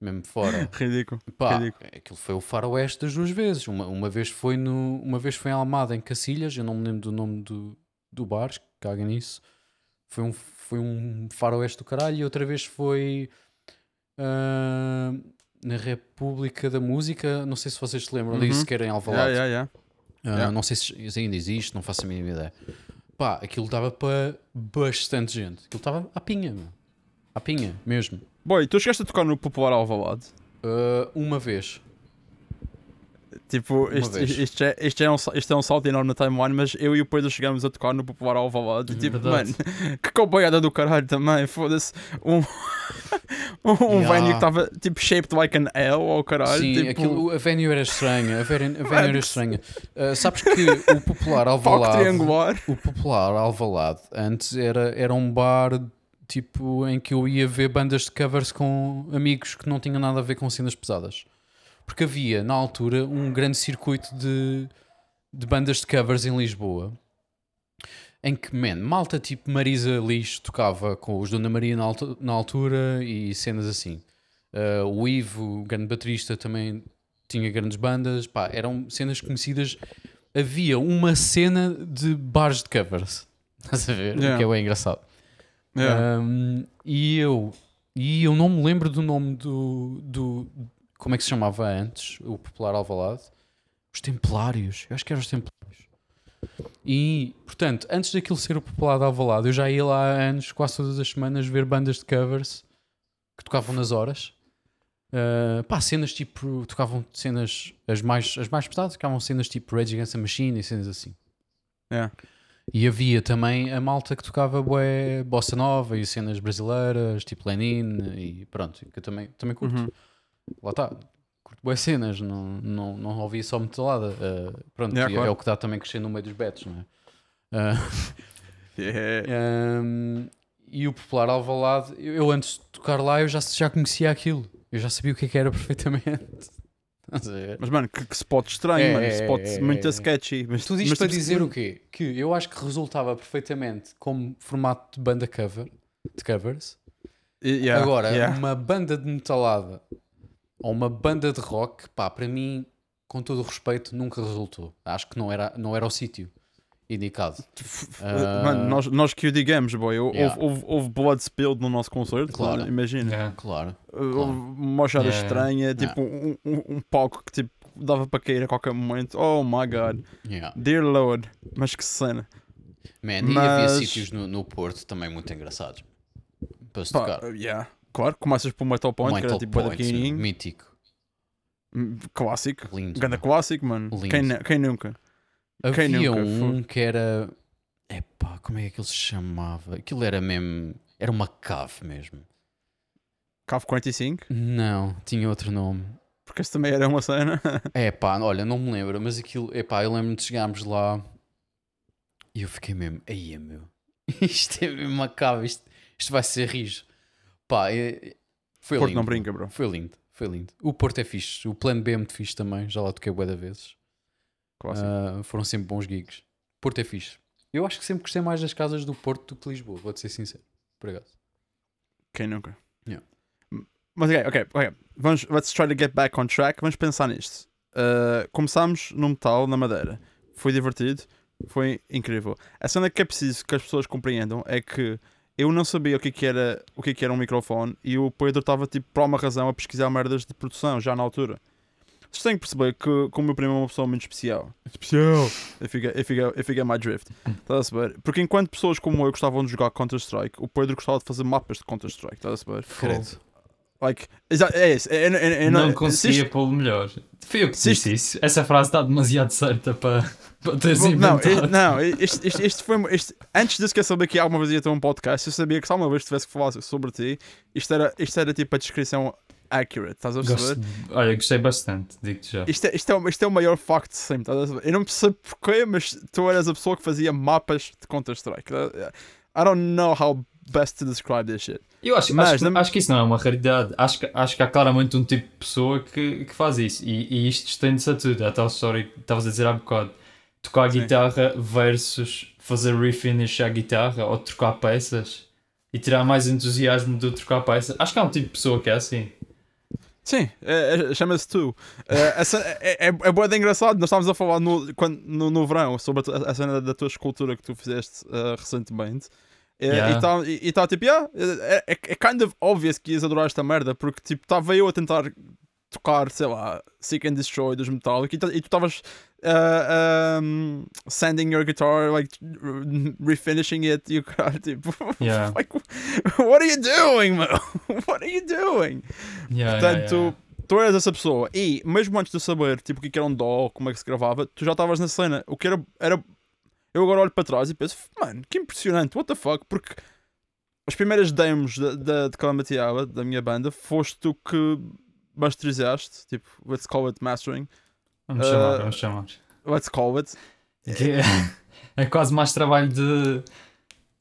Mesmo fora. Ridículo. Pá, Ridículo. aquilo foi o faroeste das duas vezes. Uma, uma, vez foi no, uma vez foi em Almada, em Cacilhas, eu não me lembro do nome do, do bar, caga nisso. Foi um, foi um faroeste do caralho. E outra vez foi ah, na República da Música. Não sei se vocês se lembram Uhum. disso, que era em Alvalade. Yeah, yeah, yeah. Ah, Yeah. Não sei se ainda existe, não faço a mínima ideia. Pá, aquilo dava para bastante gente. Aquilo estava à pinha, meu. À pinha, mesmo. Boy, tu chegaste a tocar no Popular Alvalade. Ah, uma vez. Tipo, isto, é, isto, é um, isto é um salto enorme na timeline, mas eu e o Pedro chegamos a tocar no popular Alvalade. Uhum. Tipo, Verdade. mano, que companhada do caralho também. Foda-se. Um, um Yeah. venue que estava tipo shaped like an L ao caralho. Sim, tipo, aquilo, a venue era estranha. A venue, a venue era estranha. Uh, sabes que o popular Alvalade, triangular. o popular Alvalade antes era, era um bar tipo em que eu ia ver bandas de covers com amigos que não tinham nada a ver com cenas pesadas. Porque havia na altura um grande circuito de, de bandas de covers em Lisboa. Em que, man, malta tipo Marisa Lix tocava com os Dona Maria na, altu- na altura e cenas assim. Uh, o Ivo, o grande baterista, também tinha grandes bandas. Pá, eram cenas conhecidas. Havia uma cena de bares de covers. Estás a ver? Yeah. Que é bem engraçado. Yeah. Um, e eu e eu não me lembro do nome do, do como é que se chamava antes o popular Alvalade os Templários eu acho que eram os Templários e portanto antes daquilo ser o popular de Alvalade eu já ia lá há anos quase todas as semanas ver bandas de covers que tocavam nas horas Uh, pá, cenas tipo tocavam cenas as mais, as mais pesadas tocavam cenas tipo Rage Against the Machine e cenas assim Yeah. E havia também a malta que tocava bué, bossa nova e cenas brasileiras, tipo Lenin e pronto, que eu também, também curto. Uhum. Lá está, curto boas cenas, não, não, não ouvia só metalada. Uh, pronto, Yeah, e claro. é o que dá também crescer no meio dos betos, não é? Uh, Yeah. um, e o popular Alvalade, eu, eu antes de tocar lá eu já, já conhecia aquilo, eu já sabia o que é que era perfeitamente. Mas, mano, que, que spot estranho, É, mano. é, Spot é, muito é. sketchy. Mas, Tu dizes mas, para tipo, dizer o quê? Que eu acho que resultava perfeitamente como formato de banda cover, de covers. Yeah, Agora, yeah. uma banda de metalada ou uma banda de rock, pá, para mim, com todo o respeito, nunca resultou. Acho que não era, não era o sítio indicado. Ah. Mano, nós, nós que o digamos, boy. Houve, Yeah. houve, houve blood spilled no nosso concerto. Claro. mano, Imagina. Yeah. Claro. Houve uma achada Yeah. estranha. Tipo, um, um, um palco que tipo, dava para cair a qualquer momento. Oh my god. Yeah. Dear Lord. Mas que cena. Man, e havia Mas- sítios no, no Porto também muito engraçados para se tocar. yeah. Claro, começas por Metal Point, que era Metal tipo Point, mítico, Clássico. lindo. Ganda clássico, mano. Lindo. Quem, quem nunca? Quem Havia nunca um que era. Epá, como é que ele se chamava? Aquilo era mesmo. Era uma cave mesmo. Cave 45? Não, tinha outro nome. Porque esse também era uma cena. É pá, olha, não me lembro, mas aquilo. Epá, eu lembro-me de chegarmos lá e eu fiquei mesmo. Aí, meu. Isto é mesmo uma cave. Isto, isto vai ser rijo. Pá, é- foi Porto lindo. não brinca, bro. Foi lindo, foi lindo. O Porto é fixe. O plano B é muito fixe também. Já lá toquei bué da vezes. Ah, foram sempre bons gigs. Porto é fixe. Eu acho que sempre gostei mais das casas do Porto do que Lisboa, vou-te ser sincero. Acaso. Quem nunca? Yeah. Mas ok, ok, ok. Vamos, let's try to get back on track. Vamos pensar nisto. Uh, começámos no metal, na madeira. Foi divertido, foi incrível. A cena que é preciso que as pessoas compreendam é que eu não sabia o que, que era o que, que era um microfone e o Pedro estava tipo por uma razão a pesquisar merdas de produção já na altura. Vocês têm que perceber que, que o meu primo é uma pessoa muito especial. Especial! If you get, if you get, if you get my drift. Estás a saber? Porque enquanto pessoas como eu gostavam de jogar Counter-Strike, o Pedro gostava de fazer mapas de Counter-Strike. Estás a saber? Credo. Like, é isso. É, é, é, é, não, se conseguia isto- pô-lo melhor. Foi eu que se disse isso. Essa frase está demasiado certa para, para teres Não, não, isto, isto, isto foi. Isto, antes disso que eu sabia que alguma vez ia ter um podcast, eu sabia que se alguma vez tivesse que falar sobre ti, isto era, isto era tipo a descrição accurate. Estás a perceber? Gosto, olha, gostei bastante, digo-te já. Isto é, isto, é, o- isto é o maior facto de sempre. estás a? Eu não percebo porquê, mas tu eras a pessoa que fazia mapas de Counter-Strike. I don't know how best to describe this shit. Eu acho, Mas acho, que- na- acho que isso não é uma raridade. Acho que, acho que há claramente um tipo de pessoa que, que faz isso. E, e isto estende-se a tudo. É a tal história que estavas a dizer há bocado. Tocar Sim. guitarra versus fazer refinish à guitarra ou trocar peças e tirar mais entusiasmo do trocar peças. Acho que há um tipo de pessoa que é assim. Sim, é- é- chama-se tu. É, essa, é, é, é bué de engraçado. Nós estávamos a falar no, quando, no, no verão sobre a, a cena da tua escultura que tu fizeste eh, recentemente. É, Yeah. E está e, e tá, tipo, yeah, é, é, é kind of obvious que ias adorar esta merda porque tipo, estava eu a tentar tocar, sei lá, Seek and Destroy dos Metallica e, e tu estavas uh, um, sanding your guitar, like refinishing it o cara tipo, Yeah. like, what are you doing, man? What are you doing? Yeah, yeah, Portanto, yeah. tu eras essa pessoa e mesmo antes de saber tipo, o que era um dó, como é que se gravava, tu já estavas na cena. O que era, era. Eu agora olho para trás e penso, mano, que impressionante, what the fuck, porque as primeiras demos da, da, de Calamity Hour, da minha banda, foste tu que masterizaste, tipo, let's call it mastering, Vamos Uh, chamar, vamos chamar. let's call it. Que é, é quase mais trabalho de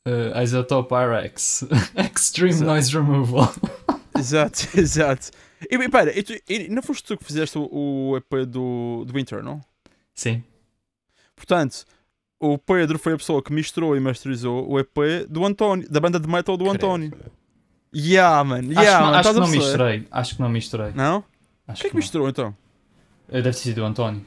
uh, Isotope RX. Extreme Exato. Noise Removal. Exato, exato. E, e pera, e, tu, e não foste tu que fizeste o, o EP do, do Internal? Sim. Portanto, o Pedro foi a pessoa que misturou e masterizou o EP do António, da banda de metal do António. Yeah, man. acho Yeah, que, não, man. acho que não misturei. Acho que não misturei. Não? Acho é que não. misturou então? Uh, Deve ter sido o António.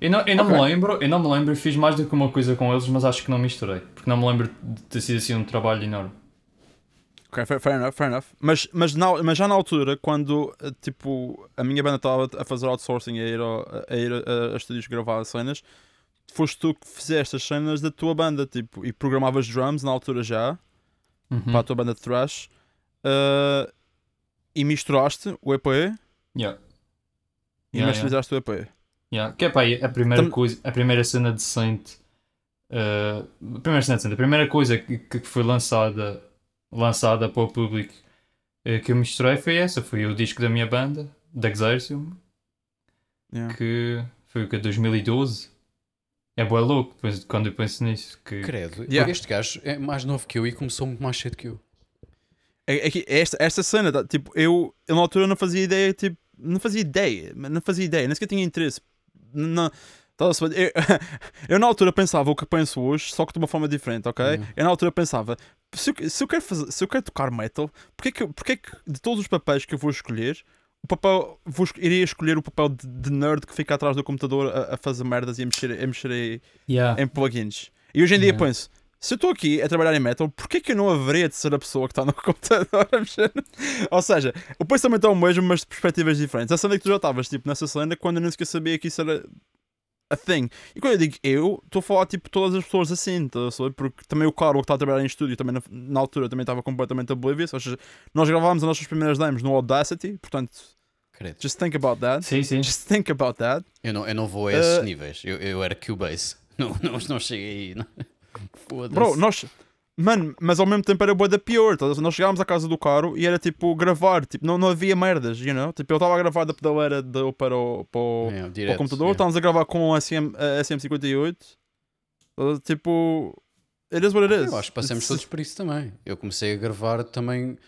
Eu não, eu não me Ok. lembro, eu não me lembro, fiz mais do que uma coisa com eles, mas acho que não misturei. Porque não me lembro de ter sido assim um trabalho enorme. Ok, fair, enough, fair enough. Mas, mas, na- mas já na altura, quando eh, tipo, a minha banda estava a fazer outsourcing, a ir, a, ir a, a estúdios gravar cenas, foste tu que fizeste as cenas da tua banda, tipo, e programavas drums na altura já, Uhum. para a tua banda de thrash, eh, e misturaste o EP Yeah. E Yeah, masterizaste o EP. Yeah. Que é pá, a primeira Tam- coisa, a primeira cena decente, uh, a primeira cena decente, a primeira coisa que, que foi lançada, lançada para o público uh, que eu misturei foi essa, foi o disco da minha banda, da Exercium, Yeah. que foi o que 2012. É boa louco depois, quando eu penso nisso. Que... Credo. Yeah. Este gajo é mais novo que eu e começou muito mais cedo que eu. É, é que esta, esta cena, tá, tipo, eu, eu na altura não fazia ideia, tipo, não fazia ideia, não fazia ideia, nem sequer tinha interesse. Não, eu, eu na altura pensava o que penso hoje, só que de uma forma diferente, ok? Uhum. Eu na altura pensava, se eu, se eu quero, fazer, se eu quero tocar metal, porque que, porque que de todos os papéis que eu vou escolher, o papel, vou, iria escolher o papel de, de nerd que fica atrás do computador a, a fazer merdas e a mexer, a mexer em, Yeah. em plugins. E hoje em dia Yeah. penso, se eu estou aqui a trabalhar em metal, porquê que eu não haveria de ser a pessoa que está no computador a mexer? Ou seja, o pensamento é o mesmo, mas de perspectivas diferentes. A cena é que tu já estavas tipo, nessa cena quando eu nem sequer sabia que isso era a thing. E quando eu digo eu, estou a falar tipo todas as pessoas assim, saber? porque também o Carlos que está a trabalhar em estúdio também na, na altura também estava completamente oblivious. Ou seja, nós gravámos as nossas primeiras demos no Audacity, portanto, Credo. just think about that. Sim, sim. Just think about that. Eu não, eu não vou a esses Uh, níveis. Eu, eu era Cubase. Não, não, não cheguei aí. Não. Foda-se. Bro, nós. Mano, mas ao mesmo tempo era boa da pior. tá? Nós chegámos à casa do Caro e era tipo gravar, tipo, não, não havia merdas, you know? Tipo, eu estava a gravar da pedaleira dele para o, para o, É, para o computador, é. estávamos a gravar com a, SM, a SM58. Uh, Tipo, it is what it is. Eu acho que passamos It's- todos por isso também. Eu comecei a gravar também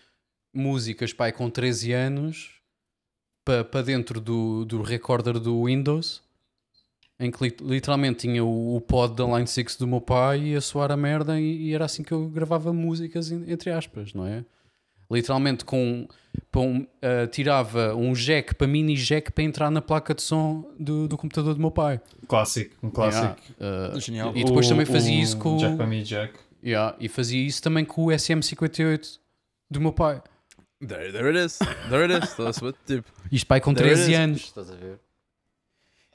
músicas pai com 13 anos para pa dentro do, do recorder do Windows em que li- literalmente tinha o, o pod da Line 6 do meu pai e a soar a merda e, e era assim que eu gravava músicas en- entre aspas, não é? Literalmente com, com, ah, tirava um jack para mini jack para entrar na placa de som do, do computador do meu pai. Clássico, um clássico. Yeah, ah, Genial. E depois O- também fazia o isso com o- Jack para mim, Jack. Yeah, e fazia isso também com o SM58 do meu pai. There, there it is. There it is. Tipo, Isto pai com There it 13 is. anos. Estás a ver?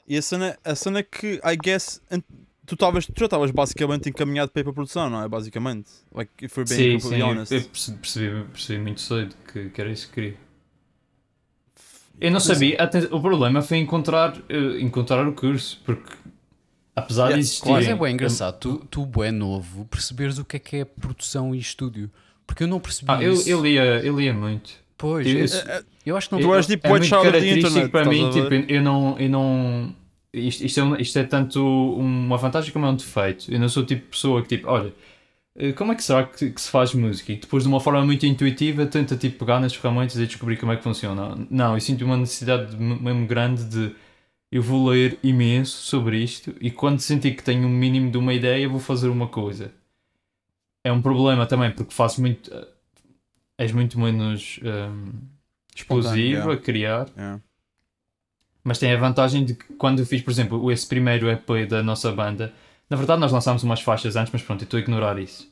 E a cena, a cena que, I guess, tu, tavas, tu já estavas basicamente encaminhado para ir para a produção, não é? Basicamente. Like, if we're being Sim, sim, honest. eu percebi, percebi, percebi muito cedo que, que era isso que queria. Eu não sabia, até, o problema foi encontrar, eh, encontrar o curso, porque apesar Yeah, de existir. Mas é bem engraçado, tu, tu bué novo, perceberes o que é que é produção e estúdio. Porque eu não percebi Ah, eu, isso. eu, lia, eu lia muito. Pois, eu- eu, acho que não... Tu és tipo é white the característico internet, para mim, tipo, eu não, eu não isto, isto, é, um- isto é tanto uma vantagem como é um defeito. Eu não sou o tipo de pessoa que tipo, olha, eh, como é que será que, que se faz música? E depois de uma forma muito intuitiva tenta tipo pegar nas ferramentas e descobrir como é que funciona. Não, eu sinto uma necessidade mesmo grande de eu vou ler imenso sobre isto e quando sentir que tenho um mínimo de uma ideia vou fazer uma coisa. É um problema também porque faço muito eh, és muito menos ehm, explosivo a criar Yeah. mas tem a vantagem de que quando eu fiz, por exemplo, esse primeiro EP da nossa banda, na verdade nós lançámos umas faixas antes, mas pronto, eu estou a ignorar isso.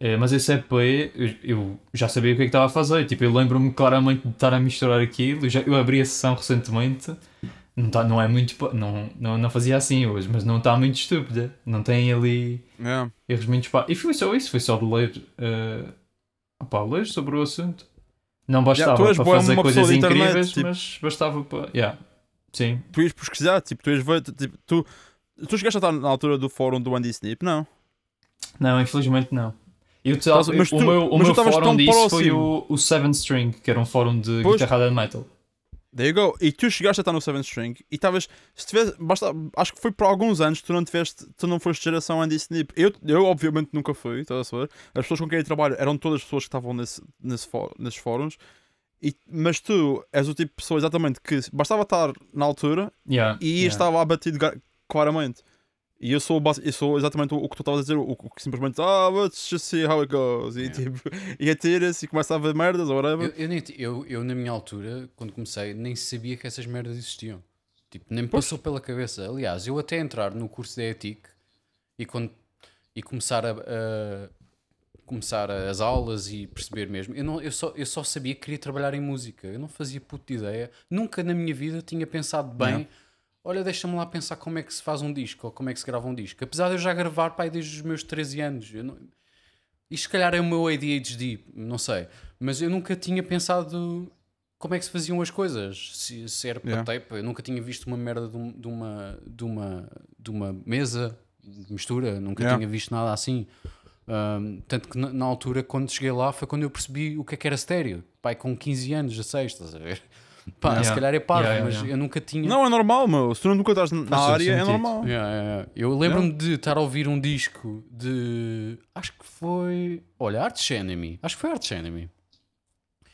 Eh, mas esse EP eu, eu já sabia o que é que estava a fazer. Tipo, eu lembro-me claramente de estar a misturar aquilo. Eu, já, eu abri a sessão recentemente. Não, tá, não é muito. Não, não, não fazia assim hoje, mas não está muito estúpida. Não tem ali Yeah. erros muito. E foi só isso, foi só de ler. eh, opá, ler sobre o assunto. Não bastava tu és para fazer coisas da internet, incríveis, tipo- mas bastava para. Yeah. Sim. Tu ias pesquisar, tipo, tu ias ver, tipo, tu, tu chegaste a estar na altura do fórum do Andy Snip, não? Não, infelizmente não. Eu te, Mas- mas o tu- meu, o tu meu fórum disso foi próximo. o, o Seven String, que era um fórum de Pois. guitarra de metal. There you go. E tu chegaste a estar no 7 String e estavas. Se tivesse. Basta, acho que foi por alguns anos que tu não tiveste. Tu não foste geração Andy Snip. Eu, eu obviamente nunca fui, estás a saber? As pessoas com quem eu trabalho eram todas as pessoas que estavam nesse, nesse nesses fóruns. E, mas tu és o tipo de pessoa exatamente que bastava estar na altura Yeah, e yeah. estava abatido claramente. E eu sou, eu sou exatamente o, que tu estavas a dizer, o, o que simplesmente, ah, let's just see how it goes. E Yeah. tipo, e atira-se e começa a ver merdas ou whatever. Eu, eu, eu, eu, na minha altura, quando comecei, nem sabia que essas merdas existiam. Tipo, nem me passou pela cabeça. Aliás, eu até entrar no curso da ETIC e, quando, e começar, a, a- começar as aulas e perceber mesmo, eu, não, eu, só, eu só sabia que queria trabalhar em música. Eu não fazia puta de ideia. Nunca na minha vida tinha pensado bem. Yeah. Olha, deixa-me lá pensar como é que se faz um disco ou como é que se grava um disco. Apesar de eu já gravar pai, desde os meus 13 anos. Eu não... Isto se calhar é o meu ADHD, não sei. Mas eu nunca tinha pensado como é que se faziam as coisas. Se, se era para Yeah. tape, eu nunca tinha visto uma merda de, um- de uma, de, uma, de uma mesa de mistura, nunca Yeah. tinha visto nada assim. Ahm, tanto que na, na altura, quando cheguei lá, foi quando eu percebi o que é que era estéreo. Pai, com 15 anos, a 6, estás a ver? Pá, Yeah. se calhar é parvo, Yeah, yeah, mas yeah. eu nunca tinha. Não, é normal, meu. Se tu nunca estás na Faz área, é normal. Yeah, yeah, yeah. Eu lembro-me de estar a ouvir um disco de. Acho que foi. Olha, Arch Enemy. Acho que foi Arch Enemy.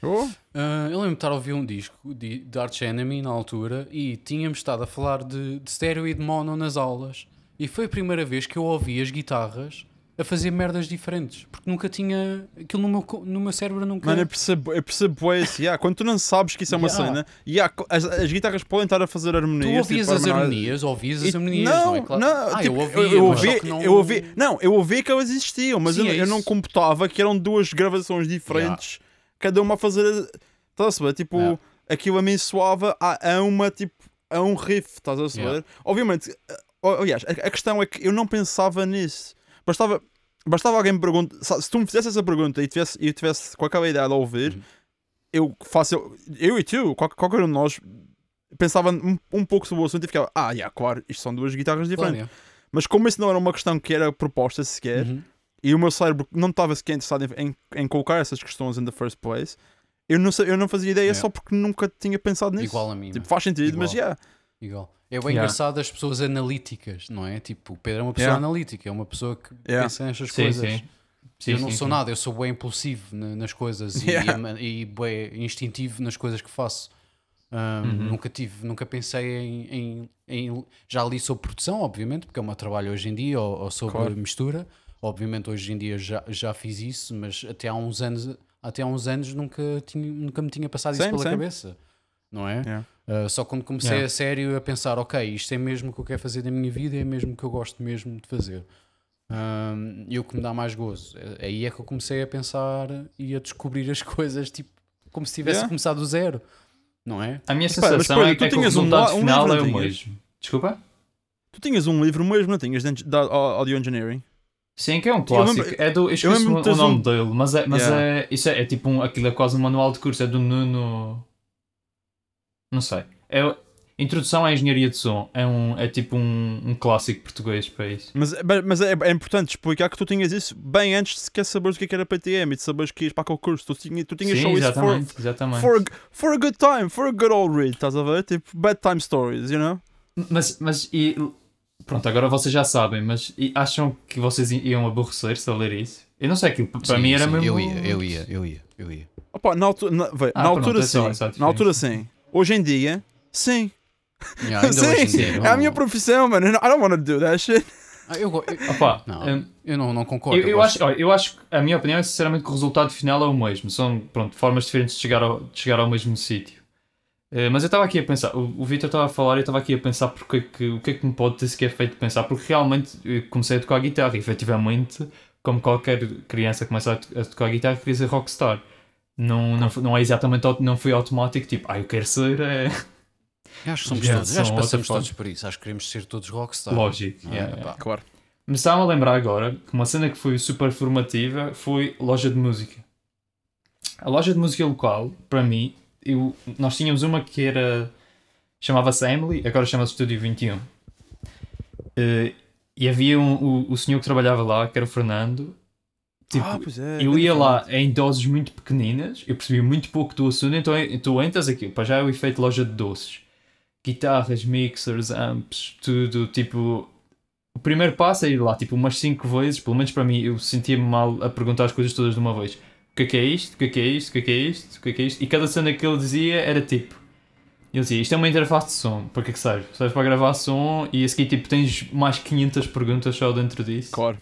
Oh, Ah, eu lembro-me de estar a ouvir um disco de, de Arch Enemy na altura e tínhamos estado a falar de, de stereo e de mono nas aulas. E foi a primeira vez que eu ouvi as guitarras a fazer merdas diferentes. Porque nunca tinha. Aquilo no meu, no meu cérebro nunca. Mano, eu percebo, eu percebo isso. Yeah, quando tu não sabes que isso é uma Yeah. cena, yeah, as, as guitarras podem estar a fazer Tu harmonias. ouvias tipo, as harmonias- ouvias as harmonias, não, não, é claro? não, ah, tipo, eu ouvia, eu, ouvi, que não... eu ouvi, não, eu ouvi que elas existiam, mas Sim, eu, é eu não computava que eram duas gravações diferentes, cada uma a fazer. Estás a saber? Tipo, Yeah. aquilo a mim soava a, a uma, tipo, a um riff, estás a saber? Yeah. Obviamente, eh, aliás, a, a questão é que eu não pensava nisso. Bastava, bastava alguém me perguntar, se tu me fizesse essa pergunta e tivesse, e eu tivesse com aquela ideia de ouvir, Uhum. eu faço, eu e tu, qual- qualquer um de nós pensava um, um pouco sobre o assunto e ficava, ah, yeah, claro, isto são duas guitarras Claro, diferentes. é. Mas como isso não era uma questão que era proposta sequer, Uhum. e o meu cérebro não estava sequer interessado em, em, em colocar essas questões in the first place, eu não, eu não fazia ideia Yeah. só porque nunca tinha pensado nisso. Igual a mim. Tipo, faz sentido, mas Igual. yeah. Igual. É bem Yeah. engraçado as pessoas analíticas, não é? Tipo, o Pedro é uma pessoa Yeah. analítica, é uma pessoa que Yeah. pensa nestas Sim, coisas. sim. Sim, eu não sim, sou sim. nada, eu sou bem impulsivo na- nas coisas e- Yeah. e, e, bem instintivo nas coisas que faço. Ahm, Uhum. Nunca tive, nunca pensei em, em- em- Já li sobre produção, obviamente, porque é o meu trabalho hoje em dia, ou, ou sobre Claro. mistura. Obviamente, hoje em dia já, já fiz isso, mas até há uns anos, até há uns anos nunca, tinha, nunca me tinha passado isso Same, pela same. cabeça, não é? Yeah. Uh, só quando comecei Yeah. a sério a pensar, ok, isto é mesmo o que eu quero fazer da minha vida, é mesmo o que eu gosto mesmo de fazer. Um, e o que me dá mais gozo. É- Aí é que eu comecei a pensar e a descobrir as coisas, tipo, como se tivesse Yeah. começado do zero, não é? A minha mas sensação espera, é, tu é que o tinhas um resultado um final livro, é o mesmo. Desculpa? Tu tinhas um livro mesmo, não tinhas, de, audio engineering? Sim, que é um Eu clássico. lembro- é do, eu esqueço lembro-me o, nome um- dele, mas, é, mas Yeah. é, isso é, é tipo um, aquilo é quase um manual de curso, é do Nuno. Não sei. É Introdução à Engenharia de Som. É, um, é tipo um, um clássico português para isso. Mas, mas é, é importante explicar que tu tinhas isso bem antes de sequer saberes o que é que era PTM e de saberes que ias para aquele curso. Tu, tinha, tu tinhas Sim, só isso for, exatamente. for, a- for a good time, for a good old read, estás a ver? Tipo, bedtime stories, you know? Mas, mas e, pronto, agora vocês já sabem, mas e acham que vocês iam aborrecer-se a ler isso? Eu não sei, aquilo para Sim, mim era sim, mesmo. Eu ia, eu ia, eu ia, eu ia. Opa, na altura, na, Ah, na pronto, altura é só sim. Na altura sim. Hoje em dia, sim. Yeah, ainda hoje em sim, dia, é a minha profissão, mano. I don't want to do that shit. Ah, eu, eu, Opá, não, eu não, não concordo. eu, eu acho, olha, eu acho que a minha opinião é sinceramente que o resultado final é o mesmo. São pronto, formas diferentes de chegar ao, de chegar ao mesmo sítio. Eh, mas eu estava aqui a pensar, o, o Vitor estava a falar e eu estava aqui a pensar porque é que, o que é que me pode ter sequer feito pensar, porque realmente eu comecei a tocar guitarra e efetivamente, como qualquer criança que começa a, to- a tocar guitarra, queria ser rockstar. Não, não, não é exatamente, não foi automático, tipo, ah, eu quero ser, é Eu acho que somos Yeah, todos, acho que passamos todos por isso. Acho que queremos ser todos rockstar. lógico. É? yeah. Claro. Mas estava a lembrar agora que uma cena que foi super formativa foi loja de música. a loja de música local, para mim, eu, nós tínhamos uma que era. chamava-se Emily, agora chama-se Estúdio 21. Eh, e havia um, o, o senhor que trabalhava lá, que era o Fernando. Tipo, ah, é. eu ia lá em doses muito pequeninas, eu percebi muito pouco do assunto, então tu entras aqui, para já é o efeito loja de doces. Guitarras, mixers, amps, tudo, tipo... O primeiro passo é ir lá, tipo, umas 5 vezes, pelo menos para mim, eu sentia-me mal a perguntar as coisas todas de uma vez. O que é que é isto? O que é que é isto? O que é que é isto? O que é que é isto? E cada cena que ele dizia era tipo... Ele dizia, isto é uma interface de som, para que é que serve? Serve para gravar som e a seguir, tipo, tens mais 500 perguntas só dentro disso. Claro.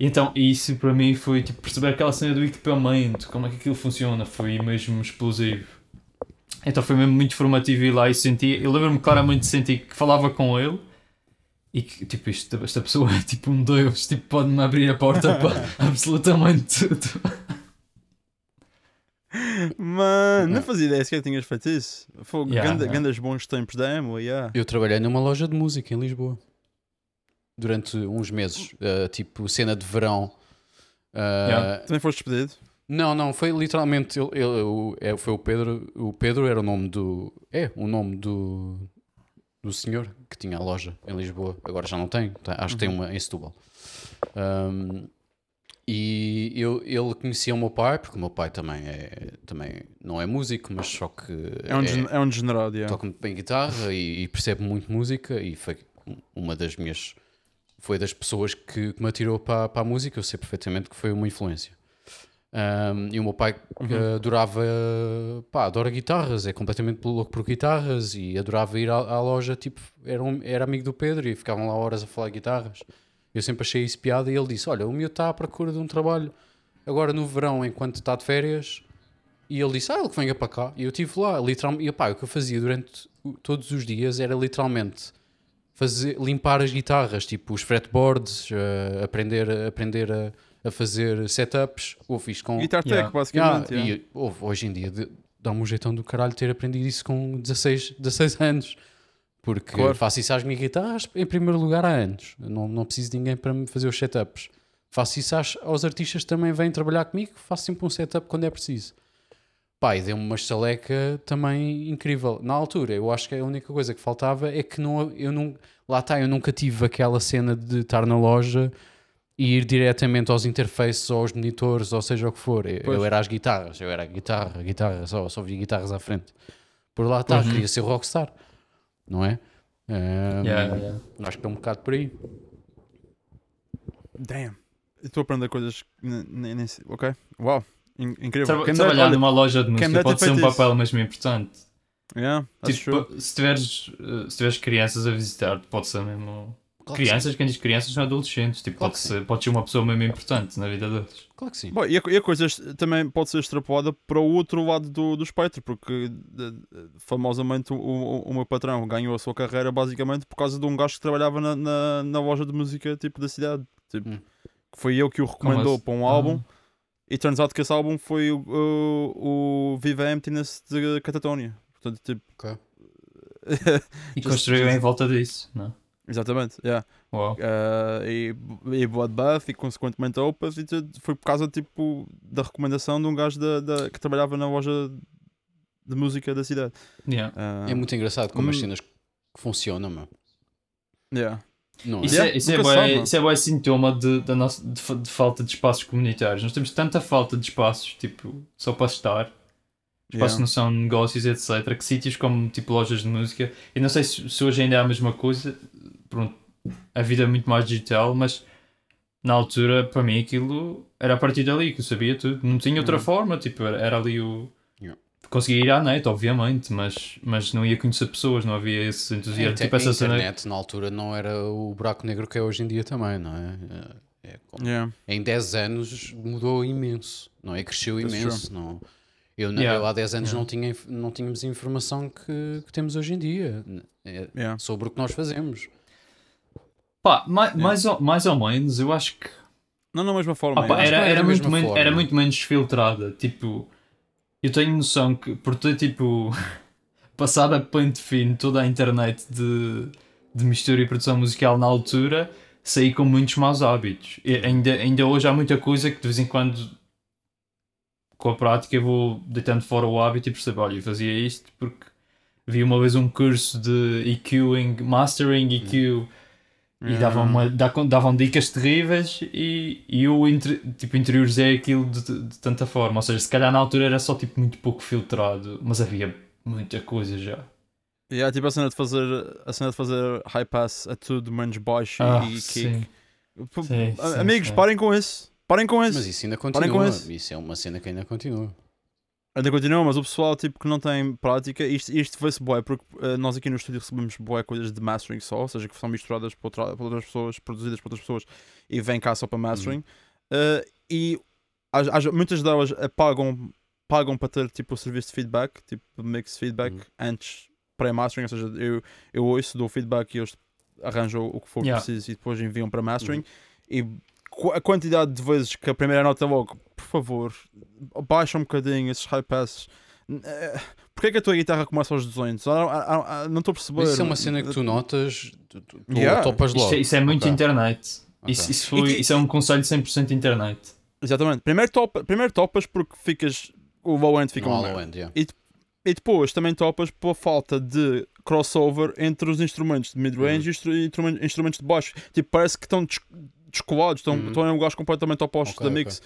Então, isso para mim foi tipo perceber aquela cena do equipamento, como é que aquilo funciona, foi mesmo explosivo. Então foi mesmo muito formativo ir lá e sentir. Eu lembro-me claramente de sentir que falava com ele e que tipo, isto, esta pessoa é tipo um Deus, tipo, pode-me abrir a porta para absolutamente tudo. Mano, não fazia ideia sequer que tinhas feito isso. Fogo, Yeah, ganda- yeah. gandas bons tempos da Emo, yeah. Eu trabalhei numa loja de música em Lisboa durante uns meses, uh, tipo cena de verão. Uh, Yeah. Também foste despedido? Não, não, foi literalmente ele, ele- é, foi o Pedro. O Pedro era o nome do. É, o nome do, do senhor que tinha a loja em Lisboa. Agora já não tem, tá- acho que tem uma em Setúbal. Um, e eu, ele conhecia o meu pai, porque o meu pai também, é, também não é músico, mas só que É um, desen- é um degenerado, yeah. toca muito bem guitarra e, e percebe muito música e foi uma das minhas foi das pessoas que, que me atirou para, para a música eu sei perfeitamente que foi uma influência Um, e o meu pai eh, adorava pá, adora guitarras é completamente louco por guitarras e adorava ir à, à loja tipo, era, um- era amigo do Pedro e ficavam lá horas a falar guitarras eu sempre achei isso piada e ele disse, olha, o meu está à procura de um trabalho agora no verão enquanto está de férias e ele disse, ah, ele que venha para cá. E eu estive lá, literalmente. E pá, o que eu fazia durante todos os dias era literalmente fazer, limpar as guitarras, tipo os fretboards, eh, aprender, aprender a, a fazer setups. Ou fiz com. Guitar Tech, Yeah. basicamente. Ah, yeah. e houve, hoje em dia de- dá-me um jeitão do caralho ter aprendido isso com 16, 16 anos. Porque Claro. faço isso às minhas guitarras em primeiro lugar há anos. Eu Não, não preciso de ninguém para me fazer os setups. Faço isso às- aos artistas que também vêm trabalhar comigo. Faço sempre um setup quando é preciso. Pá, e deu-me uma estaleca também incrível. Na altura, eu acho que a única coisa que faltava é que não, eu não. Lá está, eu nunca tive aquela cena de estar na loja e ir diretamente aos interfaces ou aos monitores, ou seja o que for. Eu, eu era as guitarras, eu era a guitarra, a guitarra, só, só via guitarras à frente. Por lá está, Uhum. queria ser rockstar, não é? Ehm, Yeah, yeah. Acho que é um bocado por aí. Damn. Eu Estou a aprender coisas. Ok. Uau. In- incrível. Tra- dera- trabalhar olha, numa loja de música pode ser um isso. papel mesmo importante. Yeah, Tipo, se tiveres, eh, se tiveres crianças a visitar, pode ser mesmo. Claro que crianças, quem diz crianças são adolescentes. Tipo, Claro pode, ser, pode ser uma pessoa mesmo importante na vida deles. Claro que sim. Bom, e, a, e a coisa também pode ser extrapolada para o outro lado do, do espectro, porque de- de- famosamente o, o, o meu patrão ganhou a sua carreira basicamente por causa de um gajo que trabalhava na, na, na loja de música tipo, da cidade. Tipo, Hum. que foi eu que o recomendou assim? para um Ah. E turns out que esse álbum foi o, o, o Viva Emptiness de Catatonia. Portanto, tipo, Ok. E construiu em volta disso, não? exatamente, yeah. Uau. Uh, e, e Bloodbath e consequentemente Opus e tudo, foi por causa tipo da recomendação de um gajo da, da- que trabalhava na loja de música da cidade. Yeah. Uh, É muito engraçado como as hum. cenas funcionam, meu. yeah. Não é? Isso, Yeah, é, isso, é mano. isso é bué sintoma de, da nossa, de, de falta de espaços comunitários. Nós temos tanta falta de espaços, tipo, só para estar. Espaços que Yeah. não são negócios, etc. Que sítios como, tipo, lojas de música. E não sei se, se hoje ainda é a mesma coisa. Pronto, a vida é muito mais digital, mas na altura, para mim, aquilo era a partir dali que eu sabia tudo. Não tinha outra Uhum. forma, tipo, era, era ali o... Conseguia ir à net, obviamente, mas, mas não ia conhecer pessoas, não havia esse entusiasmo. Inter- Tipo, essa a cena... internet na altura não era o buraco negro que é hoje em dia também, não é? É- é como- Yeah. Em 10 anos mudou imenso, não é? Cresceu imenso. Não, eu, Yeah. eu há 10 anos Yeah. não, tinha, não tínhamos a informação que, que temos hoje em dia é, Yeah. sobre o que nós fazemos. Pá, mais, mais, ou, mais ou menos, eu acho que Não na mesma forma. Ah, pá, era, é era, da muito forma. era muito menos filtrada. Tipo, eu tenho noção que por ter tipo passado a pente fino toda a internet de, de mistura e produção musical na altura, saí com muitos maus hábitos. E ainda, ainda hoje há muita coisa que de vez em quando com a prática eu vou deitando fora o hábito e percebo, olha, eu fazia isto porque vi uma vez um curso de EQing, Mastering EQ e davam, uma, da- davam dicas terríveis e, e eu inter- tipo, interiorizei aquilo de, de- tanta forma. Ou seja, se calhar na altura era só tipo muito pouco filtrado, mas havia muita coisa já. E é tipo a cena de fazer a cena de fazer high pass a tudo menos baixo Ah, e kick. sim. P- Sim, sim, Amigos, sim. parem com isso. Parem com isso. Mas isso ainda Parem com continua. isso. Isso é uma cena que ainda continua. Ainda continua, mas o pessoal tipo, que não tem prática, isto, isto vê-se bué, porque eh, nós aqui no estúdio recebemos bué coisas de mastering só, ou seja, que são misturadas por, outra- por outras pessoas, produzidas por outras pessoas e vêm cá só para mastering. Eh, e às- às- muitas delas pagam, pagam para ter tipo o serviço de feedback, tipo mix feedback Uhum. antes pré-mastering, ou seja, eu, eu ouço, dou feedback e eles arranjam o que for Yeah. preciso e depois enviam para mastering. E qu- a quantidade de vezes que a primeira nota é logo, por favor, baixa um bocadinho esses high passes. Eh, Porquê que a tua guitarra começa aos 200? Ah, ah, ah, Não estou a perceber. Mas isso é uma cena que tu notas, tu, tu, Yeah. topas logo. é, isso é muito Ok. internet. Ok. Isso, isso, foi, E que- isso é um conselho 100% internet. Exatamente. Primeiro, topa, primeiro topas porque ficas. O low end fica No end, yeah. E depois também topas pela falta de crossover entre os instrumentos de mid-range e os instru- instrumen- instrumentos de baixo. Tipo, parece que estão des- descolados, estão, Uhum. estão em lugares completamente opostos Ok, da mix.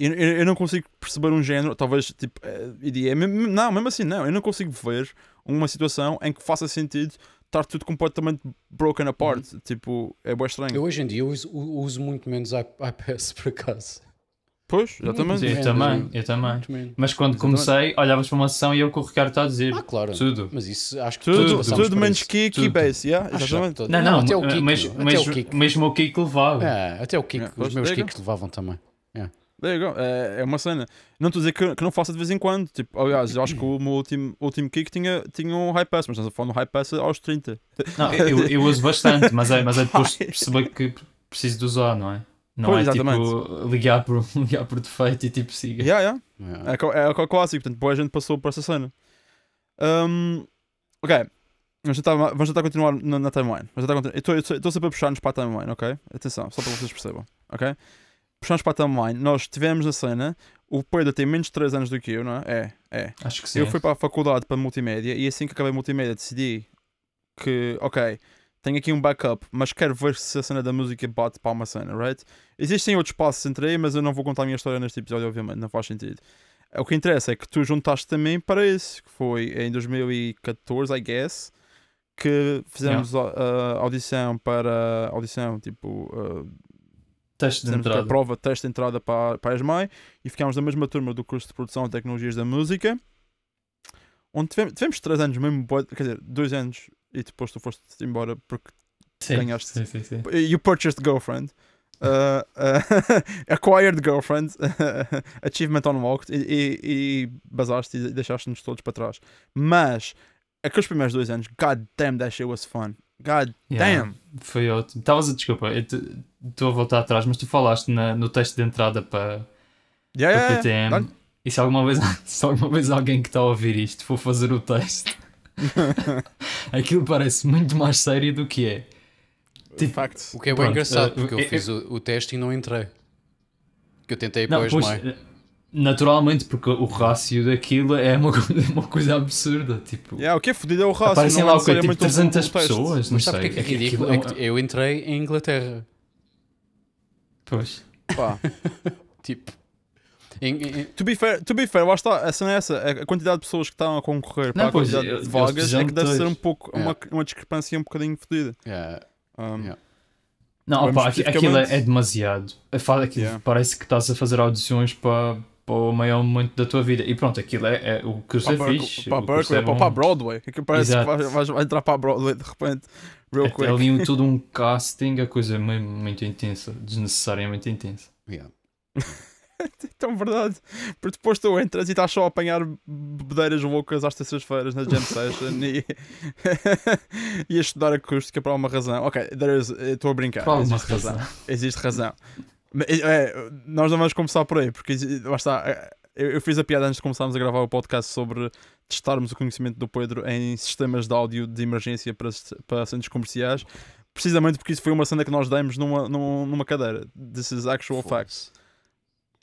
Eu, eu, eu não consigo perceber um género, talvez tipo, eh, EDM, mesmo- não, mesmo assim, não, eu não consigo ver uma situação em que faça sentido estar tudo completamente broken apart. Tipo, é bem estranho. Uhum. Eu hoje em dia uso, uso muito menos i- iPads por acaso. Pois, exatamente. Sim, eu também, eu também. Mas quando comecei, olhavas para uma sessão e eu com o Ricardo está a dizer Ah, claro. tudo. Mas isso acho que Tudo, tudo, por menos kick e Tudo. bass, yeah, exatamente. todos. Não, não, até o eh, kick. mas, até mas, o kick. mesmo o kick levava. É, até o kick. Yeah, os meus kicks levavam também. There you go. É, é uma cena. Não estou a dizer que, que não faça de vez em quando. Tipo, aliás, eu acho que o meu último, último kick tinha, tinha um high pass, mas estamos a falar no high pass aos 30. Não, eu, eu uso bastante, mas é, mas é depois Ai. perceber que preciso de usar, não é? Não Pois, é exatamente. tipo ligar por, ligar por defeito e tipo siga. Yeah, yeah. Yeah. É, co- é, o clássico, portanto, boa gente passou por essa cena. Um, ok. Vamos tentar, vamos tentar continuar na, na timeline. Vamos tentar continuar. Eu estou sempre a puxar-nos para a timeline, ok? Atenção, só para vocês percebam, ok? Puxamos para a timeline. Nós tivemos a cena. O Pedro tem menos de 3 anos do que eu, não é? É, é. Acho que sim. Eu fui para a faculdade para multimédia e assim que acabei multimédia decidi que, ok, tenho aqui um backup, mas quero ver se a cena da música bate para uma cena, right? Existem outros passos entre aí, mas eu não vou contar a minha história neste episódio, obviamente, não faz sentido. O que interessa é que tu juntaste também para isso, que foi em 2014, I guess, que fizemos a, a audição para. Audição, tipo. uh, Teste de fizemos a entrada. prova, teste de entrada para, para a ESMAI e ficámos na mesma turma do curso de produção e tecnologias da música, onde tivemos, tivemos 3 anos mesmo, quer dizer, 2 anos e depois tu foste embora porque Sim, ganhaste. Sim, sim, sim. you purchased girlfriend. Uh, uh, acquired girlfriend, achievement unlocked, e, e, e basaste e deixaste-nos todos para trás. Mas aqueles primeiros dois anos, god damn, that shit was fun. God Yeah, damn. Foi ótimo. Estavas a desculpa, estou a voltar atrás, mas tu falaste na- no teste de entrada para, Yeah, para PTM. yeah. E se alguma, vez, se alguma vez alguém que está a ouvir isto for fazer o teste, aquilo parece muito mais sério do que é. Tipo, Facts. O que é bem Pronto, engraçado, eh, porque eu eh, fiz o, o teste e não entrei. Que eu tentei Não, depois pois, mais. Naturalmente, porque o rácio daquilo é uma, coisa- uma coisa absurda. Tipo, Yeah, o que é fodido é o raço. aparecem não é lá o quê? Tipo necessariamente 300 um pessoas. Não Mas sabe o sei. que é que é Aquilo ridículo? é É uma- que eu entrei em Inglaterra. Pois. Pá. Tipo. em- em- To be fair, to be fair, lá está, a cena é essa. A quantidade de pessoas que estão a concorrer para Não, a quantidade de vagas é que deve de ser um pouco uma, Yeah. uma discrepância um bocadinho fodida. yeah. Um, Yeah. Não, opa, aqui- aquilo é, é demasiado. Aquilo Yeah. Parece que estás a fazer audições para, para o maior momento da tua vida. E pronto, aquilo é, é o é Berkeley, fixe. para Berkeley, é para, bom. para a Broadway. Que parece Exato. que vais, vai entrar para a Broadway de repente, real É, quick. ali um, todo um casting, a coisa muito, muito intensa, desnecessariamente intensa. Yeah. Então, verdade. Porque depois tu entras e estás só a apanhar bebedeiras loucas às terças-feiras na jam session e, e a estudar acústica por alguma razão. Ok, is- eu estou a brincar. Por alguma existe razão. razão. Existe razão. Mas, é, nós não vamos começar por aí, porque exi- lá está. é, Eu, eu fiz a piada antes de começarmos a gravar o podcast sobre testarmos o conhecimento do Pedro em sistemas de áudio de emergência para, para centros comerciais, precisamente porque isso foi uma cena que nós demos numa, numa, numa cadeira. This is actual facts.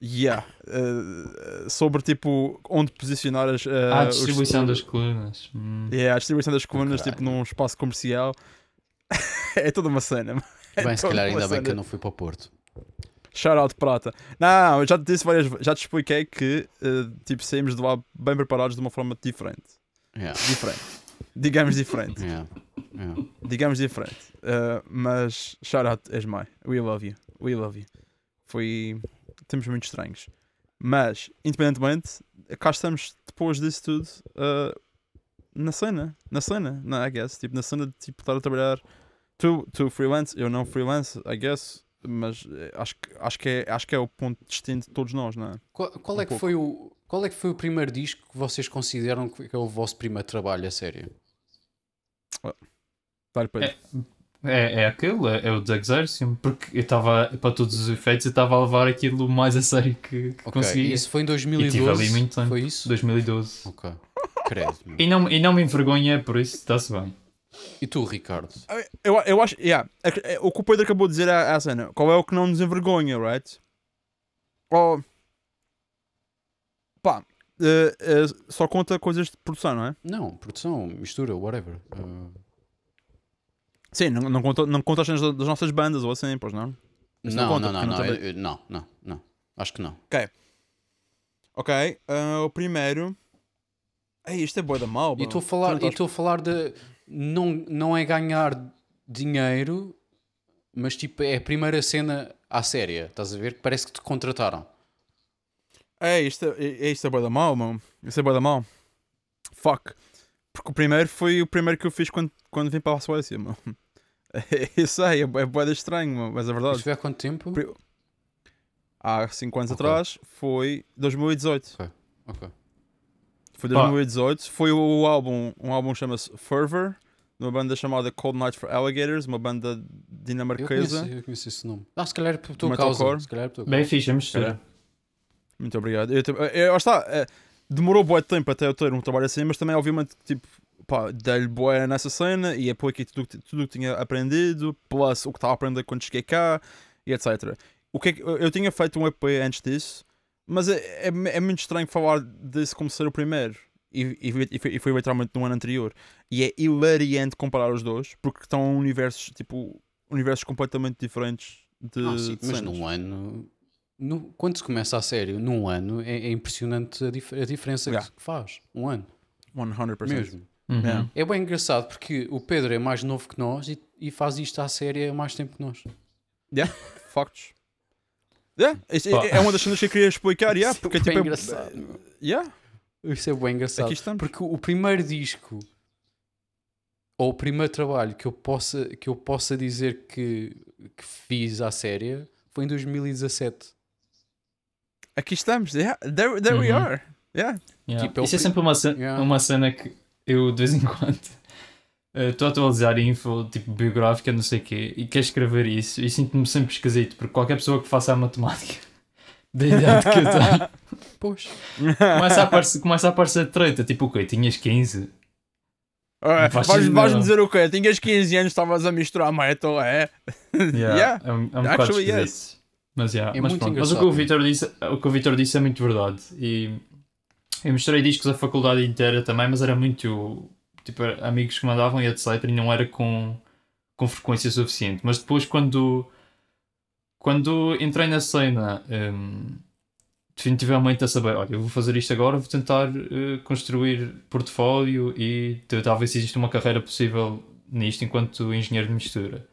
Yeah. Uh, sobre tipo onde posicionar as. Uh, Ah, a os- distribuição das colunas. Hum. Yeah, a distribuição das colunas tipo num espaço comercial. é toda uma cena. É Bem, se calhar ainda bem que cena. eu não fui para o Porto. Shout out prata. Não, eu já te disse várias já te expliquei que uh, tipo saímos de lá bem preparados de uma forma diferente. Yeah, Diferente. Digamos diferente. yeah, yeah. Digamos diferente. Uh, mas shout out Esmai. We love you. We love you. Foi. Temos muito estranhos. Mas, independentemente, cá estamos depois disso tudo uh, na cena. Na cena, não, I guess. Tipo, na cena de tipo, estar a trabalhar. Tu, tu freelance, eu não freelance, I guess. Mas eh, acho que, acho, que é, acho que é o ponto distinto de todos nós, não é? Qual, qual Um é que pouco. foi o qual é que foi o primeiro disco que vocês consideram que é o vosso primeiro trabalho a sério? Vale Pedro. É, é aquele, é, é o de Exercium, porque eu estava, para todos os efeitos, eu estava a levar aquilo mais a sério que, que Ok, conseguia. Isso foi em tive 2012. ali muito tempo. Foi isso? 2012. Ok. Credo. E não, e não me envergonha por isso, está-se bem. E tu, Ricardo? Eu, eu acho, yeah, é- é- o que o Pedro acabou de dizer é, a cena. Qual é o que não nos envergonha, right? Ou. Pá, eh, eh, só conta coisas de produção, não é? Não, produção, mistura, whatever. Uh, Sim, não, não, conta, não conta as cenas da- das nossas bandas ou assim, pois não? Não não, conta, não, não, não, eu- eu- não, não, não. Acho que não. Ok, ah, o primeiro. Ei, isto é boa da mal. E estou a falar, e estou a falar de não, não é ganhar dinheiro, mas tipo é a primeira cena à séria, estás a ver? Que Parece que te contrataram. É, isto é, é, isto é boa da mal, mano. Isto é boa da mal. Fuck. Porque o primeiro foi o primeiro que eu fiz quando, quando vim para a Suécia, mano. Eu sei, é, é boa da estranho, mano, mas é verdade. Isto foi há quanto tempo? Há 5 anos Ok. atrás foi 2018. Ok. Foi Pá. 2018. Foi o álbum, um álbum que chama-se Fervor, de uma banda chamada Cold Night for Alligators, uma banda Eu dinamarquesa. conheço, eu conheço esse nome. Ah, se calhar é por tua causa. Se calhar é por tua Bem causa. fixe, a mistura. Muito obrigado. Eu, eu, eu, lá está, eh, demorou bué de tempo até eu ter um trabalho assim, mas também, obviamente, tipo, pá, dei-lhe bué nessa cena e tudo o que tudo o que tinha aprendido, plus o que estava a aprender quando cheguei cá e etc. O que é que, eu eu tinha feito um EP antes disso, mas é, é, é muito estranho falar disso como ser o primeiro. E, e, foi- e foi, e foi literalmente no ano anterior. E é hilariante comparar os dois, porque estão universos, tipo, universos completamente diferentes de, Ah, sim, de mas num ano. no- quando se começa a sério, num ano, é, é impressionante a, dif- a diferença Yeah. que faz. Um ano. 100%. Mesmo. Uhum. Yeah. É bem engraçado porque o Pedro é mais novo que nós e, e faz isto à série há mais tempo que nós. Factos. Yeah, é, é uma das cenas que eu queria explicar, yeah, é porque bem tipo, é- engraçado. yeah, Isso é bem engraçado. aqui estamos. Porque o primeiro disco ou o primeiro trabalho que eu possa, que eu possa dizer que, que fiz à séria foi em 2017. Aqui estamos, yeah, there, there we Uhum. are. Yeah. Yeah. Tipo, é Isso é sempre uma, ce- Yeah. uma cena que eu de vez em quando estou a atualizar info tipo biográfica, não sei o quê, e quero escrever isso e sinto-me sempre esquisito, porque qualquer pessoa que faça a matemática da idade que eu tenho Pois. começa a aparecer, começa a aparecer treta, tipo o quê? Tinhas 15? Ora, faz vais, dizer o quê? Tinhas 15 anos, estavas a misturar metal, é? Yeah. É um, é um bocado Actually, esquisito. yes. Mas, yeah, É mas, muito pronto. mas o que o Vitor disse, o que o Vitor disse é muito verdade. E eu mostrei discos a faculdade inteira também, mas era muito tipo, amigos que mandavam e etc. E não era com, com frequência suficiente. Mas depois quando quando entrei na cena hum, definitivamente a saber, olha, eu vou fazer isto agora, vou tentar eh, construir portfólio e tentar ver se existe uma carreira possível nisto enquanto engenheiro de mistura.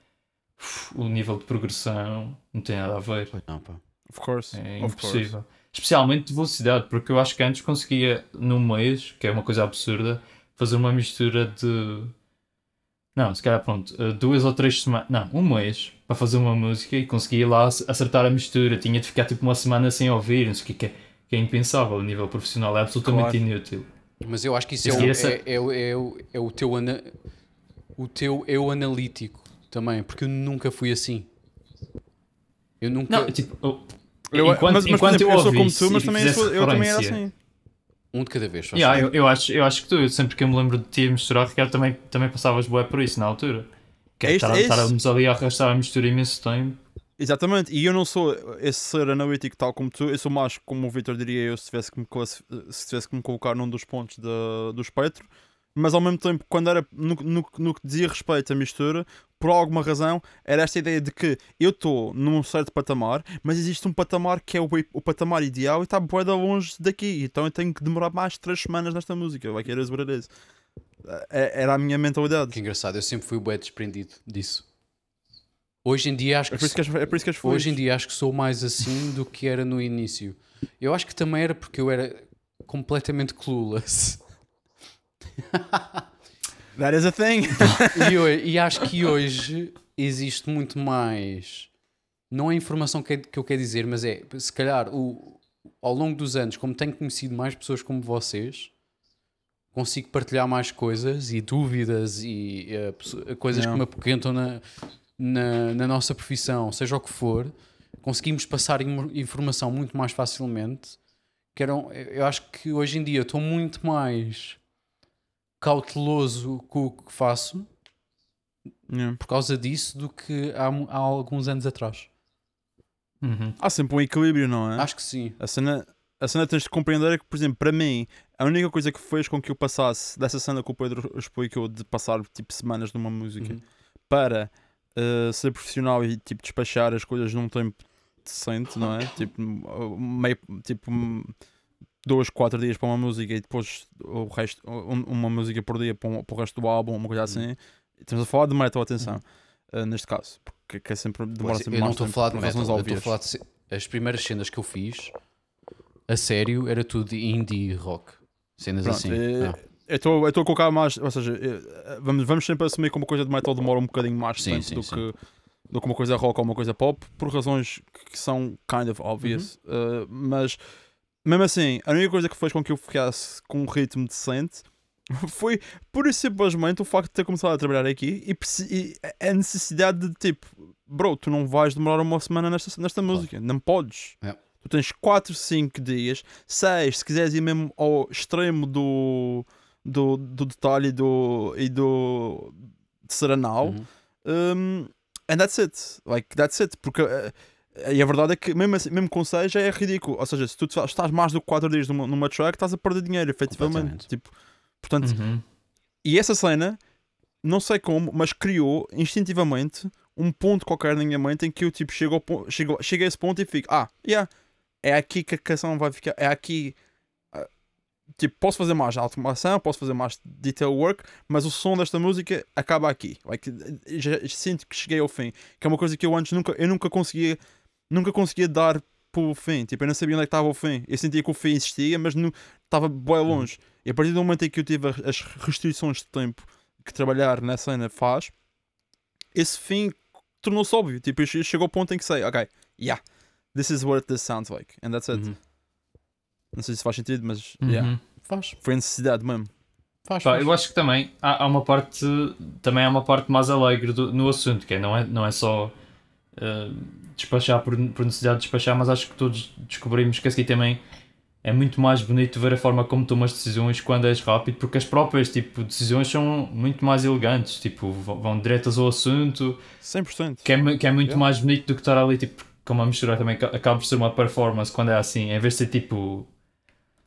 Uf, O nível de progressão não tem nada a ver. Não, pá. Of course. É of course. impossível. Especialmente de velocidade, porque eu acho que antes conseguia, num mês, que é uma coisa absurda, fazer uma mistura de. Não, se calhar pronto, eh, duas ou três semanas. Não, um mês para fazer uma música e conseguia lá ac- acertar a mistura. Tinha de ficar tipo uma semana sem ouvir, não sei o que, que é, que é impensável a nível profissional, é absolutamente Claro. inútil. Mas eu acho que isso é o, essa- é, é, o- é, o- é o teu ana- o teu eu analítico também, porque eu nunca fui assim. Eu nunca. Não, tipo, eu- Eu, enquanto, mas, mas, enquanto exemplo, eu, eu sou como tu, mas também sou, eu também era assim. Um de cada vez. Yeah, eu, eu, acho, eu acho que tu, eu sempre que eu me lembro de ti a misturar, Ricardo, também, também passavas bué por isso na altura. Que É estarmos ali a arrastar a mistura imenso tempo. Exatamente, e eu não sou esse ser analítico tal como tu, eu sou mais como o Victor diria eu se tivesse que me, se tivesse que me colocar num dos pontos da- do espectro, mas ao mesmo tempo, quando era no, no, no que dizia respeito à mistura, por alguma razão, era esta ideia de que eu estou num certo patamar, mas existe um patamar que é o, o patamar ideal e está bué de longe daqui, então eu tenho que demorar mais 3 semanas nesta música, like it is what it is. É- Era a minha mentalidade. Que engraçado, eu sempre fui bué desprendido disso. Hoje em dia acho É que, por isso que é por isso que és hoje em dia acho que sou mais assim do que era no início. Eu acho que também era porque eu era completamente clueless. That is a thing. E, e acho que hoje existe muito mais. Não é a informação que, que eu quero dizer, mas é se calhar o, ao longo dos anos, como tenho conhecido mais pessoas como vocês, consigo partilhar mais coisas e dúvidas e pesso- coisas que me apoquentam na, na, na nossa profissão, seja o que for, conseguimos passar informação muito mais facilmente. Que eram, eu acho que hoje em dia estou muito mais cauteloso com o que faço Yeah. por causa disso do que há, há alguns anos atrás. Uhum. Há sempre um equilíbrio, não é? Acho que sim. A cena, a cena tens de compreender é que, por exemplo, para mim, a única coisa que fez com que eu passasse dessa cena que o Pedro explicou de passar tipo semanas numa música Uhum. para uh, ser profissional e tipo despachar as coisas num tempo decente, não é? Tipo, meio, tipo dois, quatro dias para uma música e depois o resto, um- uma música por dia para, um- para o resto do álbum, uma coisa Uhum. assim. Estamos a falar de metal, atenção, uh, neste caso, porque que é sempre, demora Pois, sempre eu não mais estou a tempo falar de metal, eu estou a falar de as primeiras cenas que eu fiz a sério era tudo indie rock. Cenas Pronto, assim. é- Ah, Eu estou a colocar mais, ou seja, eh, vamos, vamos sempre assumir que uma coisa de metal demora um bocadinho mais Sim, tempo sim, do, sim. Que, do que uma coisa rock ou uma coisa pop, por razões que- são kind of obvious. Uhum. Eh, mas mesmo assim, a única coisa que fez com que eu ficasse com um ritmo decente foi pura e simplesmente o facto de ter começado a trabalhar aqui e, e a necessidade de tipo, bro, tu não vais demorar uma semana nesta, nesta música, não podes. É. Tu tens 4, 5 dias, 6, se quiseres ir mesmo ao extremo do, do, do detalhe e do, e do de ser anal, uhum. um, and that's it. Like, that's it. Porque uh, e a verdade é que, mesmo, assim, mesmo com 6, já é ridículo. Ou seja, se tu estás mais do que 4 dias numa, numa track, estás a perder dinheiro, efetivamente. Tipo, portanto, Uhum. e essa cena, não sei como, mas criou instintivamente um ponto qualquer na minha mente em que eu tipo, chego, ao chego, chego a esse ponto e fico, ah, yeah, é aqui que a canção vai ficar, é aqui. ah, Tipo, posso fazer mais automação, posso fazer mais detail work, mas o som desta música acaba aqui. Like, já, já sinto que cheguei ao fim. Que é uma coisa que eu antes nunca, eu nunca conseguia, nunca conseguia dar pelo fim. Tipo, eu não sabia onde é que estava o fim. Eu sentia que o fim existia, mas não estava bem longe. E a partir do momento em que eu tive as- restrições de tempo que trabalhar na cena faz, esse fim tornou-se óbvio. Tipo, chegou ao ponto em que sei, ok, yeah, this is what this sounds like, and that's it. Uhum. Não sei se faz sentido, mas Uhum. yeah, Faz, foi necessidade mesmo. faz, Pá, faz. eu acho que também há, há uma parte também há uma parte mais alegre do- no assunto, que é, não, é, não é só eh, despachar por, por necessidade de despachar, mas acho que todos descobrimos que aqui também é muito mais bonito ver a forma como tomas decisões quando és rápido, porque as próprias tipo, decisões são muito mais elegantes, tipo, vão, vão diretas ao assunto, 100%. que é, que é muito Yeah. mais bonito do que estar ali, tipo, como a mistura também ca- acaba por ser uma performance quando é assim, em vez de ser tipo.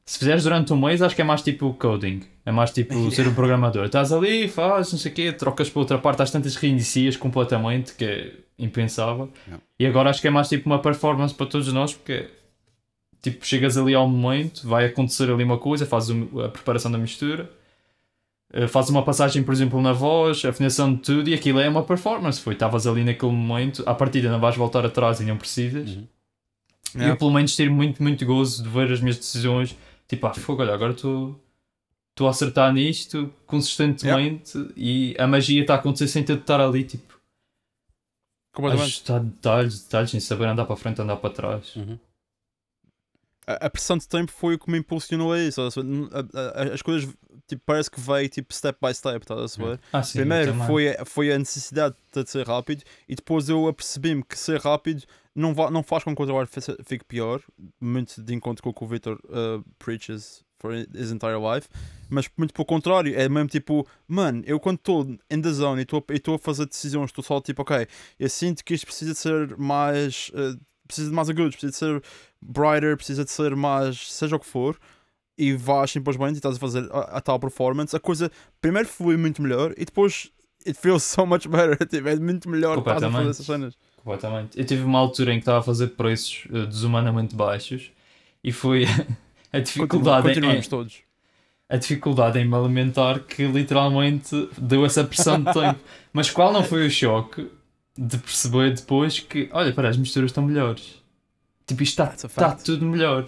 Se fizeres durante um mês, acho que é mais tipo coding, é mais tipo ser um programador. Estás ali, fazes, não sei o quê, trocas para outra parte, às tantas reinicias completamente, que impensável. Yeah. E agora acho que é mais tipo uma performance para todos nós, porque tipo, chegas ali ao momento, vai acontecer ali uma coisa, fazes a preparação da mistura, eh, fazes uma passagem, por exemplo, na voz, a afinação de tudo, e aquilo é uma performance. Foi, estavas ali naquele momento, à partida não vais voltar atrás e não precisas. Uhum. E Yeah. eu, pelo menos, tive muito, muito gozo de ver as minhas decisões. Tipo, ah, fogo, olha, agora estou. Estou a acertar nisto consistentemente e a magia está a acontecer sem ter de estar ali, tipo, Completamente. ajustar detalhes, detalhes, sem saber andar para frente, andar para trás. Uhum. A, a pressão de tempo foi o que me impulsionou a isso. a- a- As coisas tipo, parece que veio tipo step by step, estás a saber? Ah, sim, Primeiro foi, a- foi a necessidade de ser rápido e depois eu apercebi-me que ser rápido não, va- não faz com que o trabalho fique pior, muito de encontro com o que o Victor uh, preaches for his entire life. Mas muito pelo contrário, é mesmo tipo, mano, eu quando estou in the zone e estou a fazer decisões, estou só tipo, ok, eu sinto que isto precisa de ser mais. Uh, precisa de mais agudos, precisa de ser brighter, precisa de ser mais. seja o que for. E vais simplesmente e estás a fazer a, a tal performance. A coisa primeiro flui muito melhor e depois it feels so much better. tipo, é muito melhor estás a fazer essas cenas. Completamente. Eu tive uma altura em que estava a fazer preços uh, desumanamente baixos e foi a dificuldade Continuamos em, todos. A dificuldade em me alimentar que literalmente deu essa pressão de tempo. Mas qual não foi o choque de perceber depois que, olha, para as misturas estão melhores. Tipo, isto está tá tudo melhor.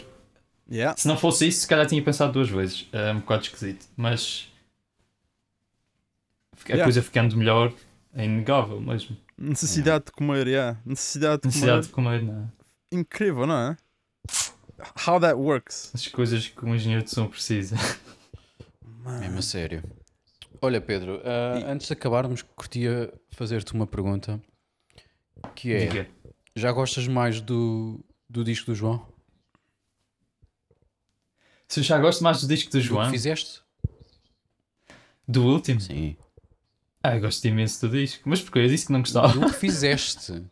Yeah. Se não fosse isso, se calhar tinha pensado duas vezes. É um bocado esquisito. Mas a yeah. coisa ficando melhor é inegável mesmo. Necessidade de comer, yeah. Necessidade de Necessidade comer. de comer, não é? Incrível, não é? How that works. As coisas que um engenheiro de som precisa. Mesmo a sério. Olha, Pedro, uh, e... antes de acabarmos, curtia fazer-te uma pergunta. Que é: Diga. já gostas mais do, do disco do João? Se já gosto mais do disco do João. Do que fizeste? Do último? Sim. Ah, eu gosto imenso do disco. Mas porque eu disse que não gostava. Do que fizeste.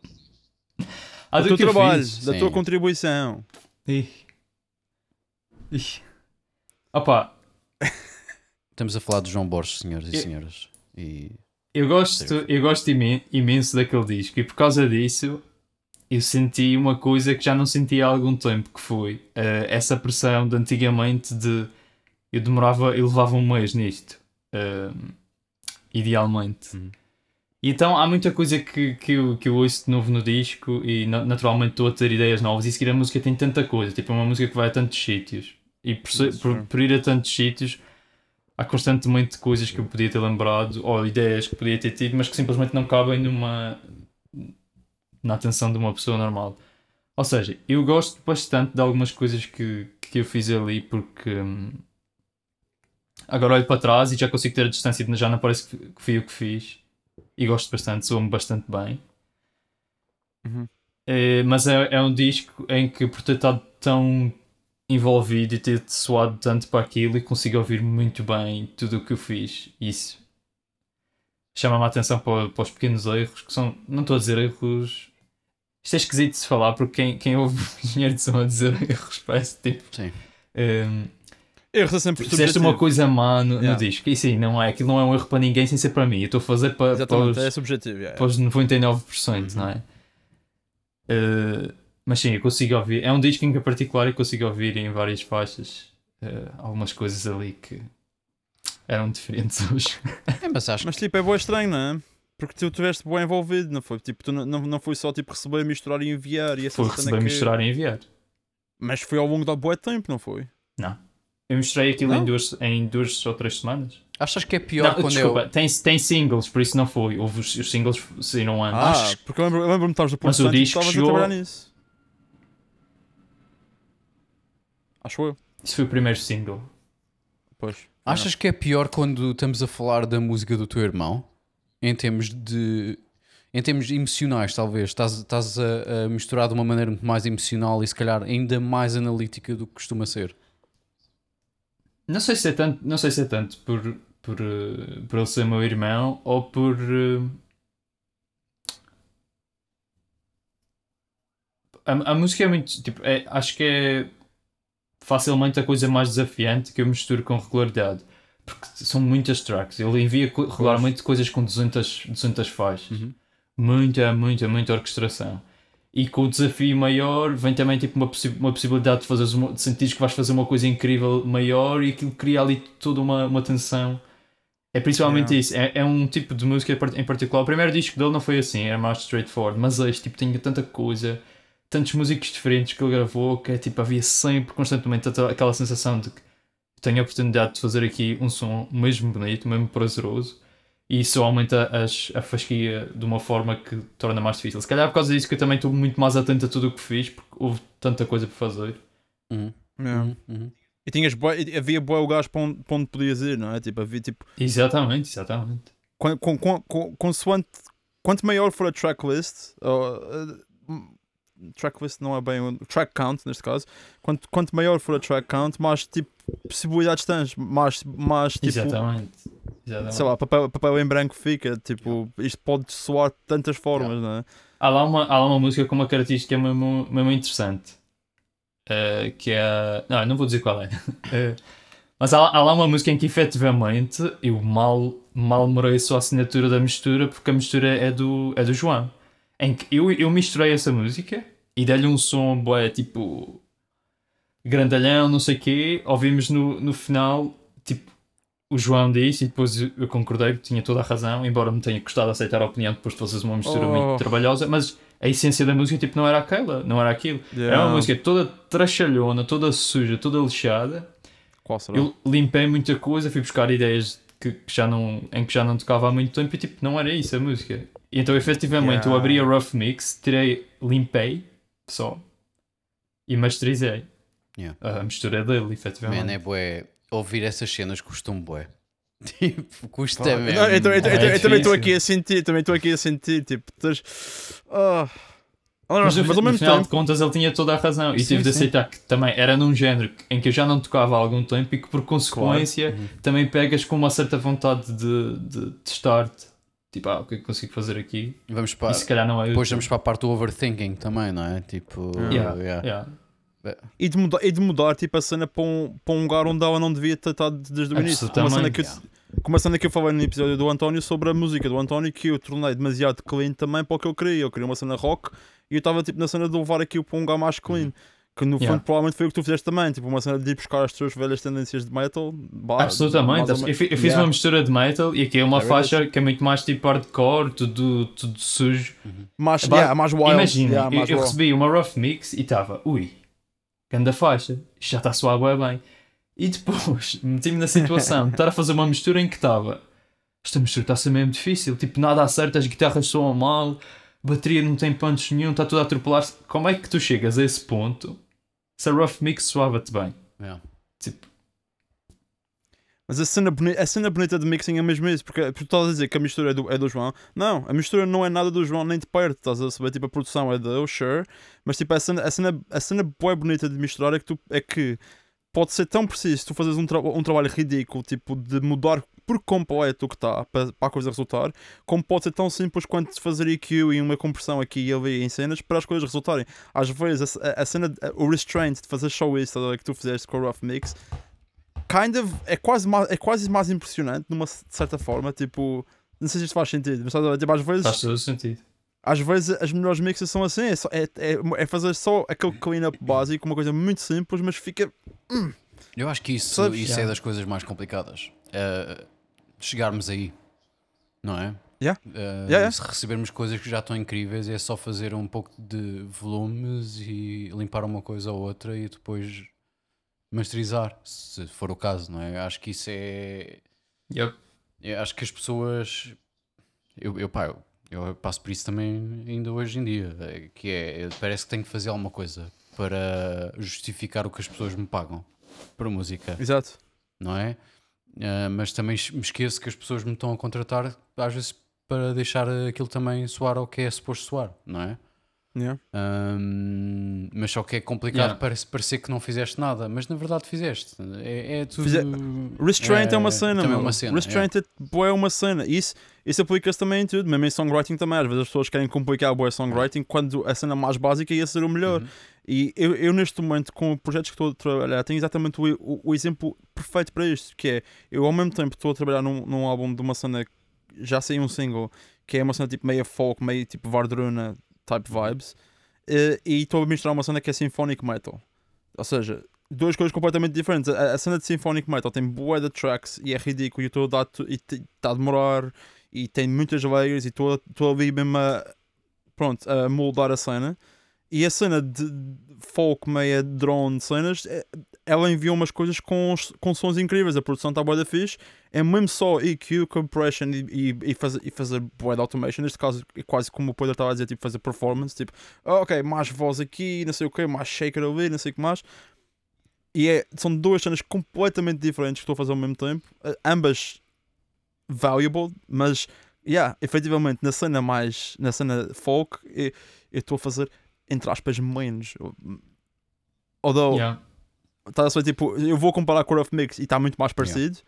ah, do, do teu trabalho, da Sim. tua contribuição. Ih. Ih. Opa. Estamos a falar de João Borges, senhoras e senhoras. E... Eu gosto, eu gosto imenso daquele disco e por causa disso eu senti uma coisa que já não sentia há algum tempo, que foi uh, essa pressão de antigamente de eu demorava, eu levava um mês nisto. Uh, idealmente. Uhum. E então há muita coisa que, que, eu, que eu ouço de novo no disco e naturalmente estou a ter ideias novas e seguir a música tem tanta coisa, tipo é uma música que vai a tantos sítios e por, por, por, ir a tantos sítios há constantemente coisas que eu podia ter lembrado ou ideias que podia ter tido mas que simplesmente não cabem numa na atenção de uma pessoa normal. Ou seja, eu gosto bastante de algumas coisas que, que eu fiz ali porque hum, Agora olho para trás e já consigo ter a distância, já não parece que fui o que fiz. E gosto bastante, soa-me bastante bem. Uhum. É, mas é, é um disco em que, por ter estado tão envolvido e ter soado tanto para aquilo, e consigo ouvir muito bem tudo o que eu fiz. Isso chama-me a atenção para, para, os pequenos erros, que são, não estou a dizer erros. Isto é esquisito de se falar, porque quem, quem ouve engenheiro de som a dizer erros parece tipo. Sim. Um, Erros é sempre Fizeste uma coisa má no, yeah. no disco. E sim, não é, aquilo não é um erro para ninguém sem ser para mim. Eu estou a fazer para, Exatamente, para, os, é subjetivo, yeah, para os 99%, uhum. não é? Uh, mas sim, eu consigo ouvir. É um disco em que, em particular, eu consigo ouvir em várias faixas uh, algumas coisas ali que eram diferentes hoje. É, mas, acho mas tipo, é boa estranho, não é? Porque tu estiveste bem envolvido, não foi? Tipo, tu não, não foi só tipo receber, misturar e enviar. E foi receber, que... misturar e enviar. Mas foi ao longo da boa tempo, não foi? Não. Eu mostrei aquilo em duas, em duas ou três semanas. Achas que é pior não, quando desculpa, eu... tem, tem singles, por isso não foi. Houve os, os singles saíram antes. Ah, Achas... porque eu lembro-me lembro de estar Mas o disco chegou... a trabalhar nisso. Acho eu. Isso foi o primeiro single. Pois. Achas que é pior quando estamos a falar da música do teu irmão? Em termos de... Em termos emocionais, talvez. Estás, estás a, a misturar de uma maneira muito mais emocional e se calhar ainda mais analítica do que costuma ser. Não sei se é tanto, não sei se é tanto por, por, uh, por ele ser meu irmão ou por. Uh, a, a música é muito. Tipo, é, acho que é facilmente a coisa mais desafiante que eu misturo com regularidade. Porque são muitas tracks. Ele envia regularmente coisas com 200, 200 faixas. Uhum. Muita, muita, muita orquestração. E com o desafio maior vem também tipo, uma, possi uma possibilidade de, fazer uma, de sentir que vais fazer uma coisa incrível maior e aquilo cria ali toda uma, uma tensão. É principalmente yeah. isso. É, é um tipo de música em particular. O primeiro disco dele não foi assim, era mais straightforward. Mas este tipo tinha tanta coisa, tantos músicos diferentes que ele gravou que é, tipo, havia sempre, constantemente, aquela sensação de que tenho a oportunidade de fazer aqui um som mesmo bonito, mesmo prazeroso e isso aumenta as, a fasquia de uma forma que torna mais difícil. Se calhar por causa disso que eu também estou muito mais atento a tudo o que fiz, porque houve tanta coisa para fazer. Uhum. Uhum. Uhum. E tinhas havia boa lugares para onde, para onde podias ir, não é? Tipo, havia tipo. Exatamente, exatamente. Com, com, com, com, consoante, quanto maior for a tracklist, uh, tracklist não é bem o track count neste caso. Quanto, quanto maior for a track count, mais tipo possibilidades tens, mais, mais tipo, Exatamente. Exatamente. sei lá, papel, papel em branco fica. Tipo, isto pode soar de tantas formas, não é? Há, lá uma, há lá uma música com uma característica mesmo, mesmo interessante. eh, que é. Não, não vou dizer qual é. Eh, mas há, há lá uma música em que efetivamente eu mal, mal mereço a assinatura da mistura porque a mistura é do, é do João. Em que eu, eu misturei essa música e dei-lhe um som bué, tipo grandalhão, não sei o quê. Ouvimos no, no final, o João disse e depois eu eu concordei, porque tinha toda a razão, embora me tenha custado aceitar a opinião depois de fazeres uma mistura Oh. muito trabalhosa, mas a essência da música tipo, não era aquela, não era aquilo. Era Yeah. uma música toda trachalhona, toda suja, toda lixada. Qual será? Eu limpei muita coisa, fui buscar ideias que, que já não, em que já não tocava há muito tempo e tipo, não era isso a música. E então efetivamente eu Yeah. abri a Rough Mix, tirei, limpei só e masterizei. Yeah. A mistura dele, efetivamente. Man, é bué. Ouvir essas cenas custa um bué. Tipo, custa Pá, mesmo. não, eu, tô- eu eu tô- É eu também estou aqui a sentir, também estou aqui a sentir, tipo, tens. Ah. Ah, Mas, mas, no, ao no mesmo final de tempo. contas ele tinha toda a razão e Sim, tive de sim. aceitar que também era num género em que eu já não tocava há algum tempo e que por consequência Uhum. também pegas com uma certa vontade de, de testar-te. Tipo, ah, o que é que consigo fazer aqui? Vamos para, E se calhar não é depois vamos para a parte do overthinking também, não é? Tipo, Yeah, yeah. yeah. E de, mudar, e de mudar tipo, a cena para um, para um lugar onde ela não devia ter estado desde o início. Como a, cena que eu, Yeah. cena que eu falei no episódio do António sobre a música do António, que eu tornei demasiado clean também para o que eu queria. Eu queria uma cena rock e eu estava tipo, na cena de levar aquilo para um lugar mais clean. Que no Yeah. fundo provavelmente foi o que tu fizeste também, tipo uma cena de ir buscar as tuas velhas tendências de metal. bah, Absolutamente. Eu, fi- eu fiz Yeah. uma mistura de metal e aqui é uma É verdade. faixa que é muito mais tipo hardcore, tudo, tudo sujo. mais, Epá, yeah, mais wild. Imagina, yeah, eu, eu recebi uma rough mix e estava, ui, grande faixa, isto já está a soar bem. E depois meti-me na situação de estar a fazer uma mistura em que estava, esta mistura está a ser mesmo difícil, tipo, nada acerta, as guitarras soam mal, bateria não tem punch nenhum, está tudo a atropelar-se. Como é que tu chegas a esse ponto se a rough mix soava-te bem? Yeah. Tipo, Mas a cena, boni- a cena bonita de mixing é mesmo isso, porque porque tu estás a dizer que a mistura é do, é do João. Não, a mistura não é nada do João nem de perto, estás a saber? Tipo, a produção é dele, sure, mas tipo, a cena, a cena, a cena boa bonita de misturar é que, tu, é que pode ser tão preciso tu fazes um, tra um trabalho ridículo, tipo, de mudar por completo o que está para, a coisa resultar, como pode ser tão simples quanto fazer EQ e uma compressão aqui e ali em cenas para as coisas resultarem. Às vezes, a, a- cena, o restraint de fazer show isso que tu fizeste com o Rough Mix kind of é quase mais, é quase mais impressionante numa certa forma tipo não sei se isto faz sentido mas tipo, às vezes faz todo o sentido. às vezes as melhores mixes são assim é, só- é, é, é fazer só aquele clean up básico uma coisa muito simples mas fica Eu acho que isso, Sabes? isso é Yeah. das coisas mais complicadas. Eh, chegarmos aí, não é? Yeah. Yeah, yeah. Se recebermos coisas que já estão incríveis, é só fazer um pouco de volumes e limpar uma coisa ou outra e depois masterizar, se for o caso, não é? Acho que isso é. Yep. eu acho que as pessoas. Eu, eu, pá, eu, eu passo por isso também ainda hoje em dia. eh, Que é, parece que tenho que fazer alguma coisa para justificar o que as pessoas me pagam por música exato não é? Ah, mas também me esqueço que as pessoas me estão a contratar às vezes para deixar aquilo também soar ao que é suposto soar, não é? Yeah. Ahm, mas só que é complicado Yeah. parece parecer que não fizeste nada, mas na verdade fizeste. É, é tudo. Fize- Restraint é, uma cena, também é uma cena. Restraint é, bué uma cena. Isso, isso aplica-se também em tudo, mesmo em songwriting também. Às vezes as pessoas querem complicar o songwriting quando a cena mais básica ia ser o melhor. Uhum. E eu, eu, neste momento, com projetos que estou a trabalhar, tenho exatamente o, o, o exemplo perfeito para isto, que é, eu ao mesmo tempo estou a trabalhar num, num álbum de uma cena, que já saiu um single, que é uma cena tipo meio folk, meio tipo Vardruna type vibes, eh, e estou a misturar uma cena que é symphonic metal. Ou seja, duas coisas completamente diferentes. A, a cena de symphonic metal tem bué de tracks e é ridículo, e estou a dar está a demorar, e tem muitas layers, e estou a- mesmo a, pronto, a moldar a cena. E a cena de folk meia drone cenas, eh, ela enviou umas coisas com, com sons incríveis. A produção está boa da fixe. É mesmo só EQ, compression e, e, e fazer, e fazer de automation. Neste caso, é quase como o Pedro estava a dizer, tipo, fazer performance. Tipo, ah, ok, mais voz aqui, não sei o que, mais shaker ali, não sei o que mais. E é, são duas cenas completamente diferentes que estou a fazer ao mesmo tempo. ambas valuable, mas, yeah, efetivamente, na cena mais, na cena folk, eh, eu estou a fazer entre aspas, menos. Although, Yeah. tá a ser tipo, eu vou comparar com o Rough Mix e está muito mais parecido,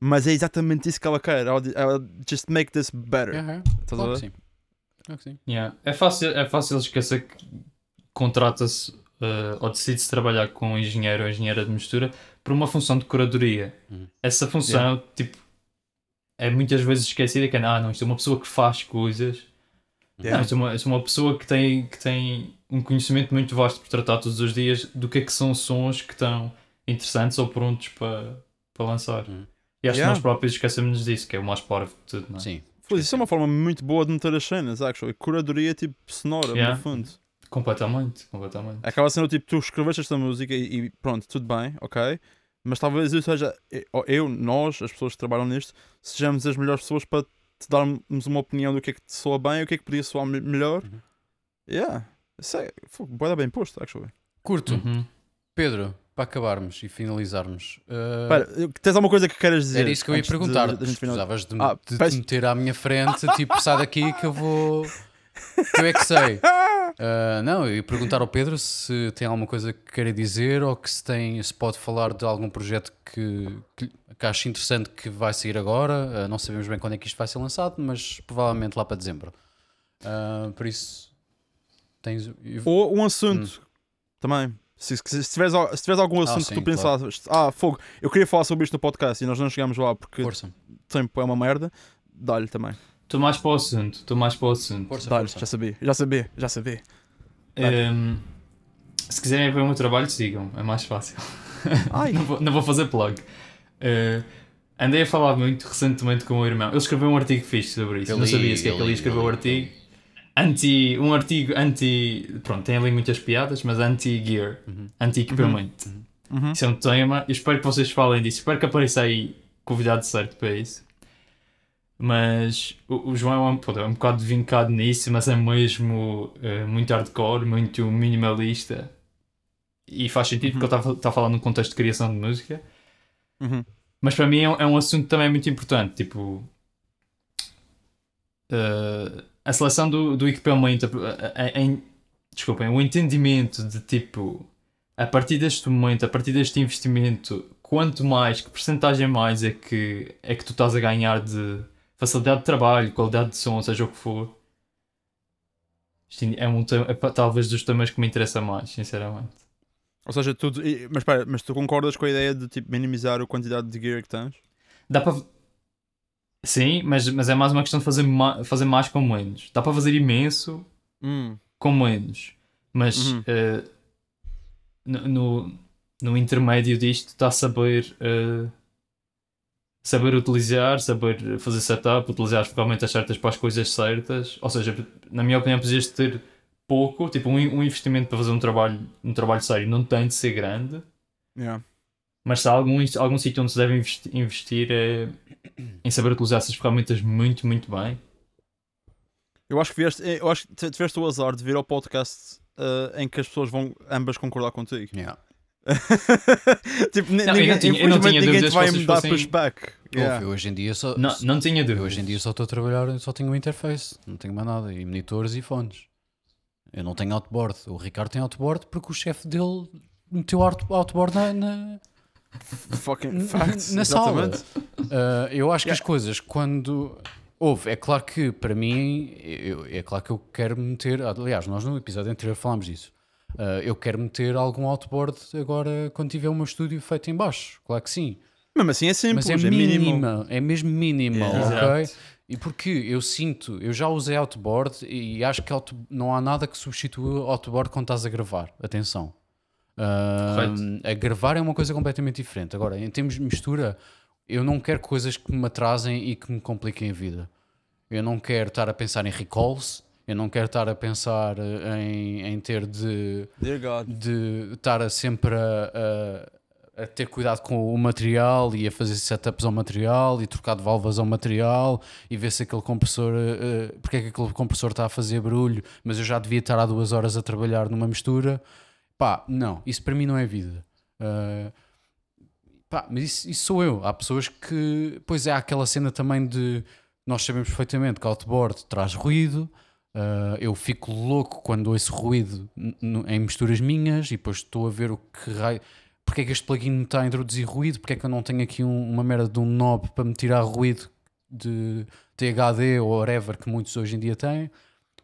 mas é exatamente isso que ela quer. Ela, ela just make this better. Yeah, yeah. Estás a ver? que sim. Yeah. É, fácil, é fácil esquecer que contrata-se eh, ou decide-se trabalhar com um engenheiro ou engenheira de mistura por uma função de curadoria. Uhum. Essa função, tipo, é muitas vezes esquecida que é, ah, não, isto é uma pessoa que faz coisas. Yeah. Isto é uma, isto é uma pessoa que tem, que tem um conhecimento muito vasto por tratar todos os dias do que é que são sons que estão interessantes ou prontos para, para lançar. Uhum. E acho Yeah. que nós próprios esquecemos disso, que é o mais parvo de tudo, não é? Sim. Isso é uma forma muito boa de meter as cenas, actually. Curadoria tipo sonora, Yeah. no fundo. Completamente, completamente. Acaba sendo tipo, tu escreveste esta música e, e pronto, tudo bem, ok? Mas talvez eu seja, eu- eu, nós, as pessoas que trabalham nisto, sejamos as melhores pessoas para te darmos uma opinião do que é que te soa bem o que é que podia soar me- melhor. Uhum. Yeah. Isso é, dar bem posto, actually. Curto. Uhum. Pedro, para acabarmos e finalizarmos. uh, tens alguma coisa que queiras dizer? Era isso que eu ia de- perguntar. de- de finalizar? Precisavas de, Ah, de peço- te meter à minha frente, tipo, sai daqui que eu vou. que eu é que sei. Uh, não, ia perguntar ao Pedro se tem alguma coisa que queira dizer ou que se, tem, se pode falar de algum projeto que, que, que acha interessante que vai sair agora. Uh, não sabemos bem quando é que isto vai ser lançado, mas provavelmente lá para dezembro. Uh, por isso, tens. Ou um assunto também. Se, se, se, tiveres, se tiveres algum assunto que sim, tu pensaste, ah, fogo, eu queria falar sobre isto no podcast e nós não chegamos lá porque Força, o tempo é uma merda, dá-lhe também. Estou mais para o assunto, estou mais para o assunto. força, Dá-lhe, força. já sabia, já sabia, já sabia. Ehm, se quiserem ver o meu trabalho, sigam, é mais fácil. Ai, não, vou, não vou fazer plug. Eh, andei a falar muito recentemente com o meu irmão. Ele escreveu um artigo fixe sobre isso. Eu não li, sabia se que é que ele escreveu li, artigo. Anti, um artigo anti. Pronto, tem ali muitas piadas, mas anti-gear, Uhum. anti-equipamento. Uhum. Isso é um tema. Eu espero que vocês falem disso. Espero que apareça aí convidado certo para isso. Mas o, o João é um, pô, é um bocado vincado nisso, mas é mesmo eh, muito hardcore, muito minimalista. E faz sentido porque ele está a falar num contexto de criação de música. Uhum. Mas para mim é um, é um assunto também muito importante. Tipo, eh, a seleção do, do equipamento, em- desculpem, o entendimento de tipo, a partir deste momento, a partir deste investimento, quanto mais, que porcentagem mais é que, é que tu estás a ganhar de facilidade de trabalho, qualidade de som, seja o que for. Isto é, um, tema- é talvez dos temas que me interessa mais, sinceramente. Ou seja, tudo. Mas mas tu concordas com a ideia de tipo, minimizar a quantidade de gear que tens? Dá para. Sim, mas, mas é mais uma questão de fazer, ma fazer mais com menos. Dá para fazer imenso Hum. com menos. Mas Uhum. eh, no, no, no intermédio disto está a saber. eh, saber utilizar, saber fazer setup, utilizar as ferramentas certas para as coisas certas. Ou seja, na minha opinião, precisas de ter pouco, tipo um, um investimento para fazer um trabalho, um trabalho sério não tem de ser grande. Yeah. Mas se há algum, algum sítio onde se deve investi- investir é em saber utilizar essas ferramentas muito, muito bem. Eu acho que vieste, eu acho que tiveste o azar de vir ao podcast eh, em que as pessoas vão ambas concordar contigo. Yeah. tipo, Não, eu ninguém, não tinha- eu não tinha ninguém te vai que me vocês dar fossem- pushback. Yeah. Ouve, eu hoje em dia só. Não, não tinha Eu dúvidas. hoje em dia só estou a trabalhar, só tenho uma interface, não tenho mais nada, e monitores e fones. Eu não tenho outboard. O Ricardo tem outboard porque o chefe dele meteu out- outboard na, na, Fucking facts. na sala. Uh, eu acho que as Yeah. coisas, quando. Houve, é claro que para mim, eu- é claro que eu quero meter. Aliás, nós no episódio anterior falámos disso. Uh, eu quero meter algum outboard agora quando tiver o meu estúdio feito em baixo. Claro que sim. Mesmo assim é simples, Mas é, é, mínimo. mínima, é mesmo mínima, Yeah. ok? Exato. E porque eu sinto, eu já usei outboard e acho que auto- não há nada que substitua outboard quando estás a gravar. Atenção. Correto. a gravar é uma coisa completamente diferente. Agora, em termos de mistura, eu não quero coisas que me atrasem e que me compliquem a vida. Eu não quero estar a pensar em recalls, eu não quero estar a pensar eh, em, em ter de de estar a sempre a, a- a ter cuidado com o material e a fazer setups ao material e trocar de válvulas ao material e ver se aquele compressor, eh, porque é que aquele compressor está a fazer barulho, mas eu já devia estar há duas horas a trabalhar numa mistura. Pá, não, isso para mim não é vida. Eh, pá, mas isso, isso sou eu. Há pessoas que, pois é, há aquela cena também de nós sabemos perfeitamente que outboard traz ruído, Uh, eu fico louco quando ouço ruído em misturas minhas e depois estou a ver o que raio. Porque é que este plugin me está a introduzir ruído? Porque é que eu não tenho aqui um- uma merda de um knob para me tirar ruído de THD ou whatever que muitos hoje em dia têm?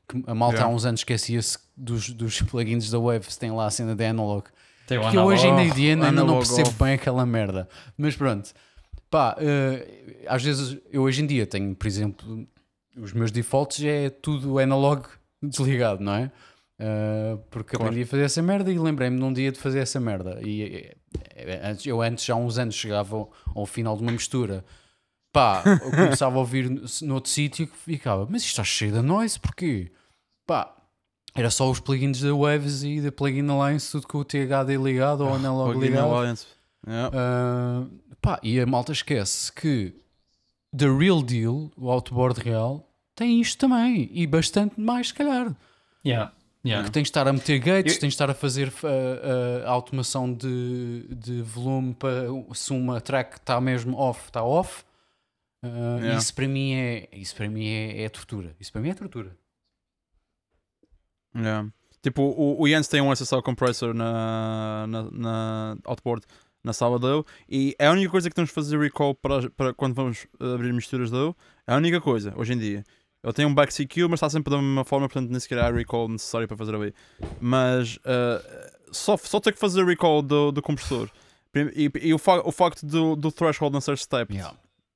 Que a malta Yeah. há uns anos esquecia-se dos, dos plugins da Waves, tem lá a cena de analog. Tem Que eu hoje analog, dia ainda não percebo bem aquela merda. Mas pronto, pá, eh, às vezes eu hoje em dia tenho, por exemplo, os meus defaults é tudo analog desligado, não é? Eh, porque Claro. aprendi a fazer essa merda e lembrei-me num dia de fazer essa merda. E eh, eh, eu antes, já há uns anos, chegava ao, ao final de uma mistura. Pá, eu começava a ouvir no- noutro sítio e ficava, mas isto está cheio de noise, porquê? Pá, era só os plugins da Waves e da Plugin Alliance, tudo com o THD ligado ou analog Plugin ligado. Alliance. Yeah. Ah, pá, e a malta esquece que The Real Deal, o outboard real, tem isto também e bastante mais, se calhar. Yeah. Yeah. Que tens de estar a meter gates, Eu- tens de estar a fazer ah, ah, a automação de, de volume para se uma track está mesmo off, está off. Ah, Yeah. Isso para mim é isso para mim é, é tortura. Isso para mim é tortura. Yeah. Tipo, o, o Jens tem um SSL compressor na, na, na outboard na sala dele e é a única coisa que temos de fazer recall para, para quando vamos abrir misturas dele. É a única coisa, hoje em dia. Ele tem um back CQ, mas está sempre da mesma forma, portanto nem sequer há recall necessário para fazer ali. Mas eh, só, só ter que fazer recall do, do compressor. Prim- E, e o, fa o facto do, do threshold não ser step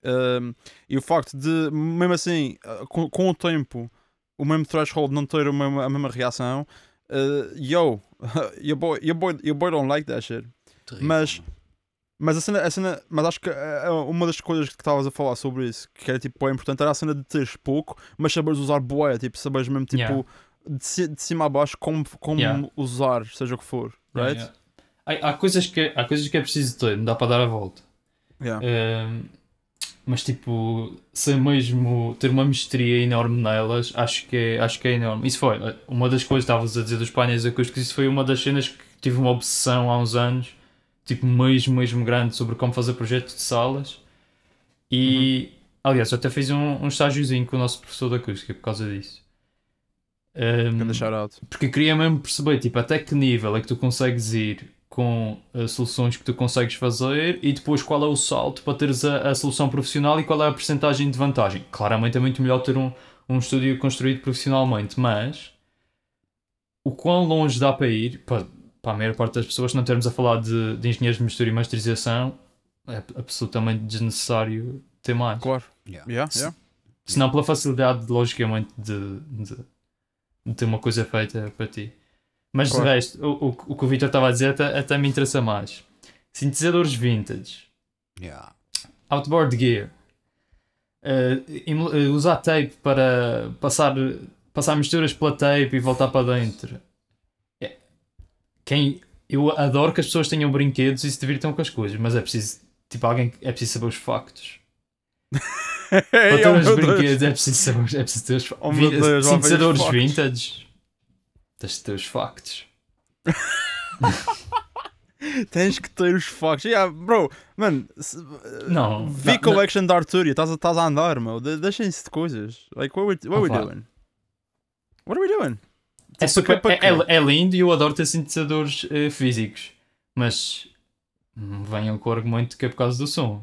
um, e o facto de, mesmo assim, uh, com, com o tempo, o mesmo threshold não ter a mesma, a mesma reação, uh, yo, your boy, your, boy, your boy don't like that shit. Terrível, Mas- mano. Mas a cena, a cena mas acho que uma das coisas que estavas a falar sobre isso, que era tipo, é importante, era a cena de teres pouco, mas saberes usar boé, tipo, saberes mesmo, tipo, Yeah. de, de cima a baixo, como, como Yeah. usar, seja o que for, right? yeah. Há, há coisas que, há coisas que é preciso ter, não dá para dar a volta. Ahm, mas tipo, sem mesmo ter uma mestria enorme nelas, acho que é, acho que é enorme. Isso foi eh, uma das coisas, estavas a dizer dos painéis acústicos, isso foi uma das cenas que tive uma obsessão há uns anos, tipo, mesmo, mesmo grande sobre como fazer projetos de salas. E, aliás, eu até fiz um, um estágiozinho com o nosso professor de acústica por causa disso. Out. porque queria mesmo perceber tipo, até que nível é que tu consegues ir com as soluções que tu consegues fazer e depois qual é o salto para teres a, a solução profissional e qual é a percentagem de vantagem. Claramente é muito melhor ter um, um estúdio construído profissionalmente, mas o quão longe dá para ir, para, para a maior parte das pessoas, se não termos a falar de, de engenheiros de mistura e masterização, é absolutamente desnecessário ter mais. Claro. Yeah. Yeah, Se- yeah. Se não pela facilidade, logicamente, de, de, de ter uma coisa feita para ti. Mas Claro. de resto, o, o, o que o Vitor estava a dizer até, até me interessa mais. Sintetizadores vintage, Yeah. outboard gear, eh, usar tape para passar, passar misturas pela tape e voltar para dentro. Quem, eu adoro que as pessoas tenham brinquedos e se divirtam com as coisas, mas é preciso, tipo, alguém, é preciso saber os factos. Para ter oh os meu Deus. brinquedos é preciso saber, é preciso ter os Oh, vi- Deus, sintetizadores factos. vintage. Tens de ter os factos. Tens que ter os factos. Yeah, bro, mano, se- Não, V não, Collection da Arturia, estás a, andar, meu. De- Deixem-se de coisas. Like, what, we, what are we doing? What are we doing? É, Tipo, super, é, é- é lindo e eu adoro ter sintetizadores eh, físicos. Mas não venham com o argumento que é por causa do som.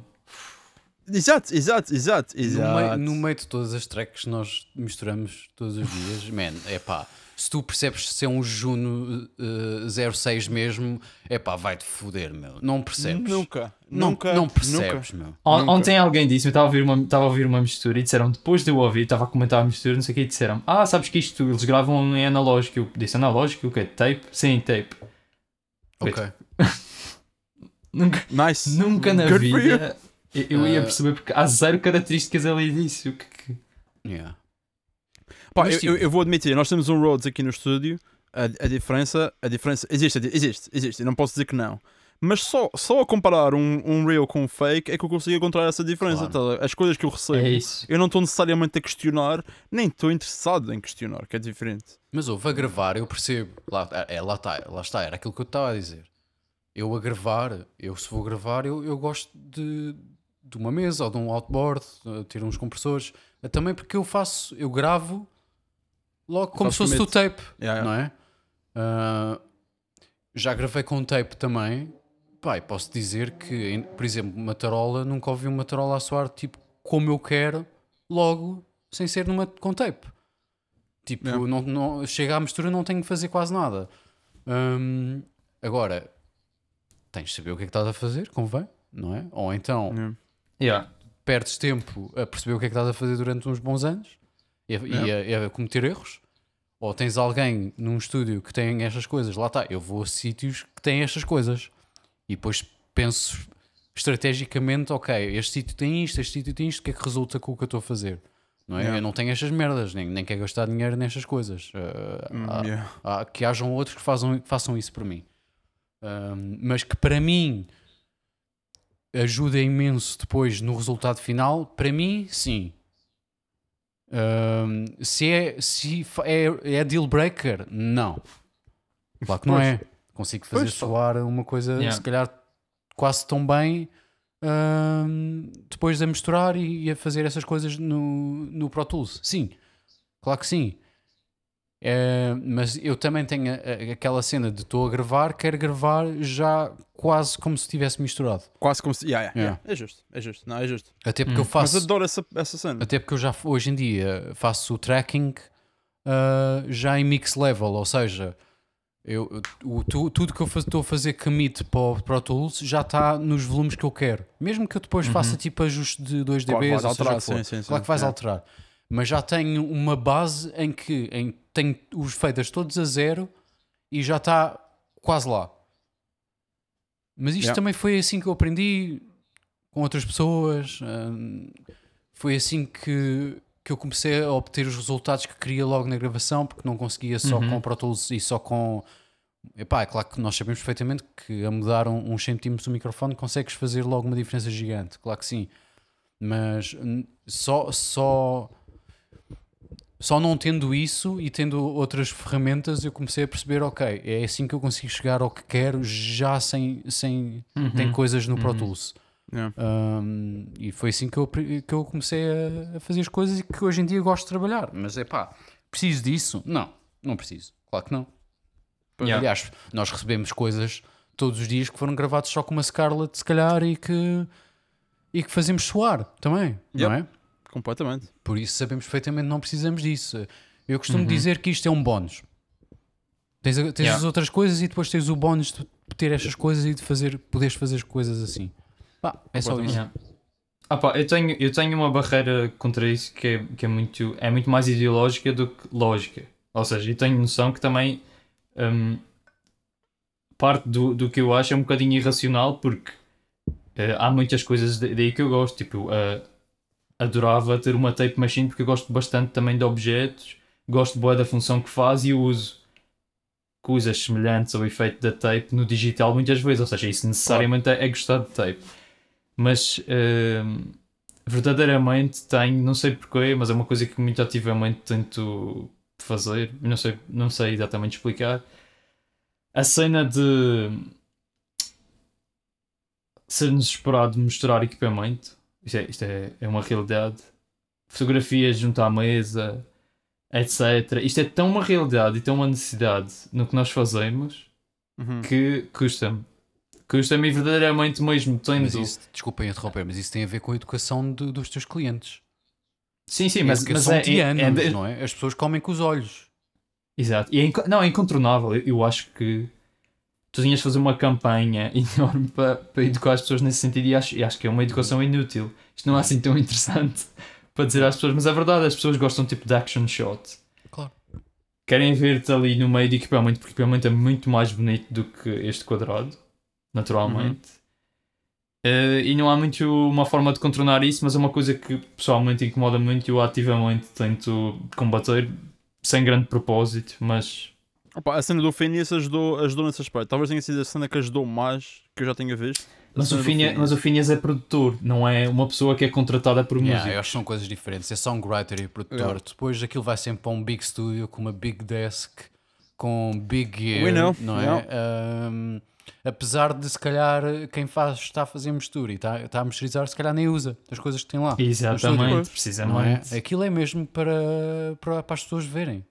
Exato, exato, exato, No meio, exato. no meio de todas as tracks que nós misturamos todos os dias, man, é pá, se tu percebes se é um Juno eh, 06 mesmo, é pá, vai-te foder, meu. Não percebes. Nunca, não, nunca, não nunca. percebes, meu. On- Nunca. Ontem alguém disse, eu estava a ouvir uma, estava a ouvir uma mistura e disseram, depois de eu ouvir, estava a comentar a mistura, não sei o que, e disseram, ah, sabes que isto eles gravam em analógico. Eu disse, analógico, o quê? Tape? Sim, tape. Ok. Nunca, Nice. nunca na Good vida eu, eu ia Ah. perceber porque há zero características ali disso. O que, que- Yeah. Pá, Mas, eu, tipo- eu, eu vou admitir, nós temos um Rhodes aqui no estúdio. A, a diferença, a diferença existe, existe, existe. Eu não posso dizer que não. Mas só, só a comparar um, um real com um fake é que eu consigo encontrar essa diferença. Claro. tá? As coisas que eu recebo, É eu não estou necessariamente a questionar, nem estou interessado em questionar, que é diferente. Mas ouve, a gravar, eu percebo. Lá, é, lá, está, lá está, era aquilo que eu estava a dizer. Eu a gravar, eu se vou gravar, eu, eu gosto de, de uma mesa ou de um outboard, eh, ter uns compressores. Eh, Também porque eu faço, eu gravo logo como se fosse o commit. tape, Yeah, não é? Ah, já gravei com tape também. Pai, posso dizer que, por exemplo, uma tarola, nunca ouvi uma tarola a soar tipo como eu quero, logo, sem ser numa com tape. Tipo, Yeah. não, não, chega à mistura, não tenho que fazer quase nada. Hum, agora, tens de saber o que é que estás a fazer, convém, não é? Ou então. Yeah. perdes tempo a perceber o que é que estás a fazer durante uns bons anos e e a- e a cometer erros. Ou tens alguém num estúdio que tem estas coisas, lá está, eu vou a sítios que têm estas coisas e depois penso estrategicamente, ok, este sítio tem isto, este sítio tem isto, o que é que resulta com o que eu estou a fazer? Não é? Yeah. Eu não tenho estas merdas, nem, nem quero gastar dinheiro nestas coisas. Uh, Hum, há- yeah. há- que hajam outros que façam, que façam isso para mim. Mas que para mim ajuda imenso depois no resultado final, para mim, sim. Um, se é, se é, é deal breaker, não. Claro que não é. Consigo fazer Pois, soar uma coisa, Yeah. se calhar, quase tão bem um, depois de a misturar e, e a fazer essas coisas no, no Pro Tools. Sim, claro que sim. É, mas eu também tenho a- a- aquela cena de estou a gravar, quero gravar já quase como se tivesse misturado. Quase como se. Yeah, yeah, Yeah. yeah. É justo, é justo. Não, é justo. Até porque Hum. eu faço. Mas adoro essa, essa cena. Até porque eu já hoje em dia faço o tracking ah, já em mix level, ou seja, eu, o, tu- tudo que eu estou a fazer commit para o Pro Tools já está nos volumes que eu quero. Mesmo que eu depois faça tipo ajuste de 2 Claro que dB, vais ou seja o alterar, sim, sim. claro que vais alterar. Mas já tenho uma base em que em, tenho os faders todos a zero e já está quase lá. Mas isto Yeah. também foi assim que eu aprendi com outras pessoas. hum, foi assim que, que eu comecei a obter os resultados que queria logo na gravação, porque não conseguia só Uhum. com Pro Tools e só com. Epá, é claro que nós sabemos perfeitamente que a mudar um, uns centímetros do microfone consegues fazer logo uma diferença gigante, claro que sim. Mas hum, só, só, só não tendo isso e tendo outras ferramentas, eu comecei a perceber: ok, é assim que eu consigo chegar ao que quero, já sem, sem Uhum. tem coisas no Pro Uhum. Tools. Yeah. Um, e foi assim que eu, que eu comecei a, a fazer as coisas e que hoje em dia gosto de trabalhar. Mas é pá, preciso disso? Não, não preciso. Claro que não. Yeah. Aliás, nós recebemos coisas todos os dias que foram gravados só com uma Scarlett, se calhar, e que, e que fazemos soar também, não é? Completamente. Por isso sabemos perfeitamente não precisamos disso. Eu costumo Uhum. dizer que isto é um bónus. Tens, tens Yeah. as outras coisas e depois tens o bónus de ter estas coisas e de fazer, poderes fazer coisas assim. Pá, é só isso. Yeah. Ah pá, eu, tenho, eu tenho uma barreira contra isso que, é, que é, muito, é muito mais ideológica do que lógica. Ou seja, eu tenho noção que também hum, parte do, do que eu acho é um bocadinho irracional porque eh, há muitas coisas da- daí que eu gosto. Tipo, eh, adorava ter uma tape machine porque eu gosto bastante também de objetos, gosto boa da função que faz e uso coisas semelhantes ao efeito da tape no digital muitas vezes. Ou seja, isso necessariamente é, é gostar de tape mas hum, verdadeiramente tenho, não sei porquê, mas é uma coisa que muito ativamente tento fazer, não sei, não sei exatamente explicar. A cena de ser-nos esperado mostrar equipamento, isto, é, isto é, é uma realidade. Fotografias junto à mesa, etc. Isto é tão uma realidade e tão uma necessidade no que nós fazemos Uhum. que custa-me. Custa-me verdadeiramente mesmo tendo. Mas isso, desculpa interromper, mas isso tem a ver com a educação de- dos teus clientes. Sim, sim, mas, Mas, é, é- anos, é de- não é? As pessoas comem com os olhos. Exato. E é, não, é incontornável. Eu, eu acho que tu tinhas de fazer uma campanha enorme para, para educar as pessoas nesse sentido e acho, e acho que é uma educação inútil. Isto não é assim tão interessante para dizer às pessoas, mas é verdade, as pessoas gostam tipo de action shot. Claro. Querem ver-te ali no meio de equipamento, porque o equipamento é muito mais bonito do que este quadrado, naturalmente. Eh, e não há muito uma forma de contornar isso, mas é uma coisa que pessoalmente incomoda muito e eu ativamente tento combater sem grande propósito, mas Opa, a cena do Phineas ajudou, ajudou nesse aspecto. Talvez tenha sido a cena que ajudou mais que eu já tenha visto. Mas o, Phineas, mas o Phineas é produtor, não é uma pessoa que é contratada por Yeah, música. eu acho que são coisas diferentes. É songwriter e produtor. Yeah. Depois aquilo vai sempre para um big studio com uma big desk, com big gear, We know, não é? yeah. Um, apesar de se calhar quem faz está a fazer mistura e está, está a misturizar, se calhar nem usa as coisas que tem lá. Exatamente. Não é? precisamente. Aquilo é mesmo para, para, para as pessoas verem.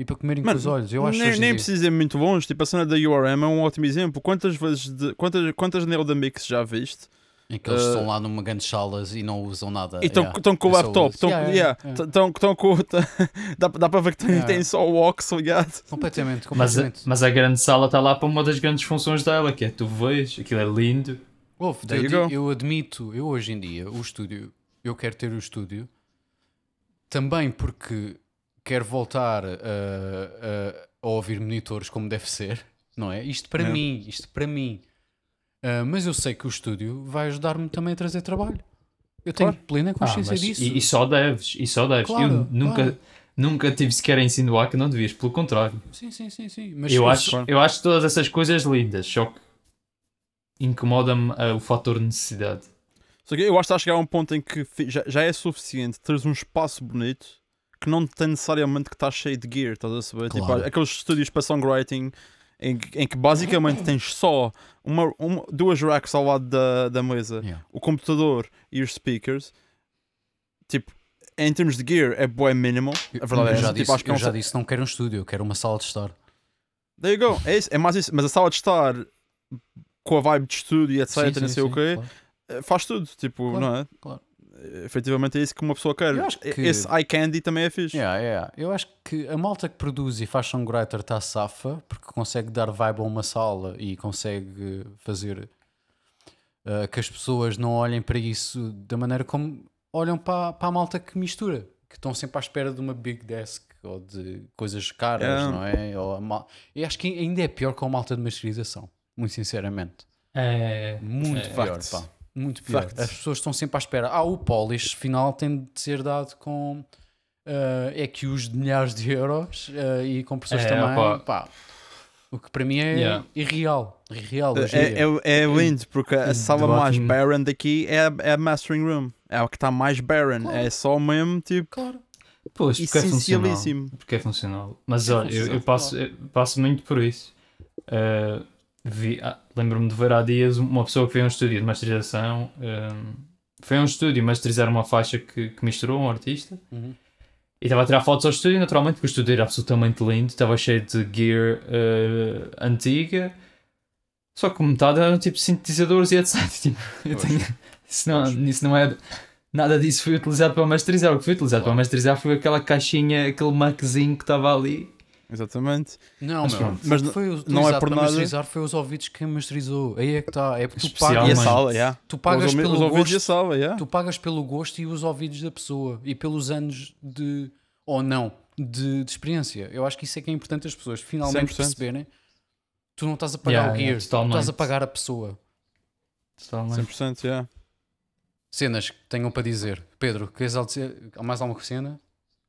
E para comerem Mano, com os olhos. Eu acho nem, nem precisa ir muito longe. Tipo, a cena da URM é um ótimo exemplo. Quantas vezes, de, quantas, quantas Nailed Mix já viste? em que eles Uh, estão lá numa grande salas e não usam nada. E estão Yeah. estão com o É laptop. Estão Yeah, yeah, yeah, yeah. com. dá, dá para ver que tem, Yeah. tem só o Ox ligado. Completamente, Mas, a- completamente. mas a grande sala está lá para uma das grandes funções dela, que é tu vês, aquilo é lindo. Eu, di- eu admito, eu hoje em dia, o estúdio, eu quero ter o estúdio também porque quero voltar a, a- a ouvir monitores como deve ser, não é? Isto para É. mim, isto para mim. Ah, mas eu sei que o estúdio vai ajudar-me também a trazer trabalho. Eu tenho Claro. plena Ah, consciência mas disso. e, e só deves, e só deves. Claro, eu nunca, claro. nunca tive sequer a insinuar que não devias, pelo contrário. Sim, sim, sim, sim. Mas Eu acho, claro. eu acho todas essas coisas lindas, só que incomoda-me ah, o fator necessidade. Só que eu acho que está a chegar a um ponto em que já, já é suficiente teres um espaço bonito que não tem necessariamente que estar cheio de gear, estás a saber? Tipo, Claro. aqueles estúdios para songwriting em, que- em que basicamente tens só uma, uma- duas racks ao lado da, da mesa, Yeah. o computador e os speakers. Tipo, em termos de gear, é bué minimal. A verdade eu é já, essa. disse, Tipo, acho que é eu já disse, não quero um estúdio, quero uma sala de estar. There you go. É, isso, é mais isso. Mas a sala de estar com a vibe de estúdio e etc, Sim, sim, não sei o sim, quê, claro. eh, faz tudo. Tipo, Claro, não é? claro. Efetivamente é isso que uma pessoa quer. Eu acho que- Esse eye candy também é fixe. Yeah, yeah. Eu acho que a malta que produz e faz songwriter está safa porque consegue dar vibe a uma sala e consegue fazer uh, que as pessoas não olhem para isso da maneira como olham para, para a malta que mistura, que estão sempre à espera de uma big desk ou de coisas caras, Yeah. não é? Ou a mal... Eu acho que ainda é pior com a malta de masterização, muito sinceramente. É, Muito É, pior, pá. Muito pior. Facts. As pessoas estão sempre à espera. Ah, o polish final tem de ser dado com uh, EQs de milhares de euros uh, e compressores É, também. opa. Pá. O que para mim é Yeah. irreal. Irreal É, dia. é, é lindo porque a sala mais barren daqui é a, é a mastering room. É a que está mais barren. Claro. É só mesmo tipo Claro. Pois, porque é funcional. Porque é funcional. Mas É olha, eu, funcional, eu passo, eu passo muito por isso. Uh, ah, Lembro-me de ver há dias uma pessoa que foi a um estúdio de masterização. um, foi a um estúdio masterizar uma faixa que, que misturou um artista. Uhum. E estava a tirar fotos ao estúdio, naturalmente, porque o estúdio era absolutamente lindo. Estava cheio de gear uh, antiga. Só que metade eram tipo sintetizadores e etc. Tipo, eu tenho- isso, não, isso não é. Nada disso foi utilizado para masterizar. O que foi utilizado Claro. para masterizar foi aquela caixinha, aquele maczinho que estava ali. Exatamente. Não, Mas meu, mas foi não é por nada. masterizar foi os ouvidos que masterizou. Aí é que está. É porque tu E pagas, sala, yeah. tu pagas os, pelo os ouvidos e a gosto. sala, yeah. Tu pagas pelo gosto e os ouvidos da pessoa e pelos anos de ou não de, de experiência. Eu acho que isso é que é importante as pessoas finalmente 100%. perceberem. Tu não estás a pagar Yeah, o gear, yeah, tu estás a pagar a pessoa. Totalmente. 100%, yeah. Cenas que tenham para dizer. Pedro, queres algo dizer? Mais alguma cena?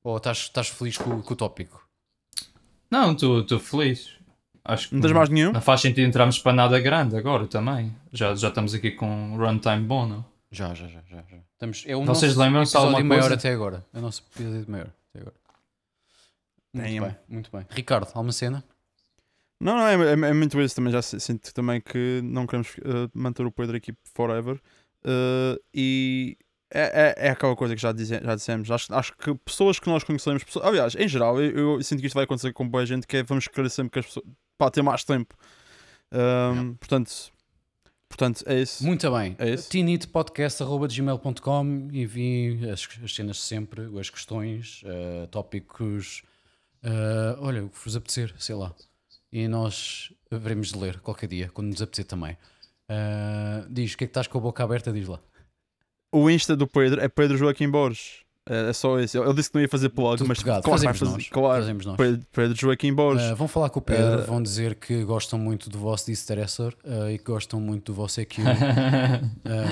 Ou estás, estás feliz com, com o tópico? Não, estou feliz. Acho que Não tens mais nenhum? não faz sentido entrarmos para nada grande agora também. Já, já estamos aqui com um runtime bom, não? Já, já, já, já. já. Estamos, é o Vocês nosso lembram-se de episódio alguma maior coisa? até agora. É o nosso episódio maior até agora. Muito Damn. bem, muito bem. Ricardo, alguma cena? Não, não, é, é, é muito isso também. Já sinto também que não queremos eh, manter o Pedro aqui forever. Eh, e é, é, é aquela coisa que já, dize, já dissemos. Acho, acho que pessoas que nós conhecemos, pessoas- aliás, em geral, eu, eu sinto que isto vai acontecer com boa gente, que é vamos querer sempre que as pessoas para ter mais tempo. Um, Portanto, portanto, é isso. Muito bem. É isso. tinitepodcast.gmail.com enviem as, as cenas de sempre, as questões, eh, tópicos, eh, olha, o que vos apetecer, sei lá. E nós veremos de ler qualquer dia, quando nos apetecer também. Eh, diz, o que é que estás com a boca aberta? Diz lá. O Insta do Pedro é Pedro Joaquim Borges. É, é só isso. Ele disse que não ia fazer plug, Tudo mas pegado. claro, Fazemos fazer. nós. Claro, Fazemos nós. Pedro, Joaquim Borges. Uh, vão falar com o Pedro, Uh, vão dizer que gostam muito do vosso Distressor uh, e que gostam muito do vosso EQ. uh,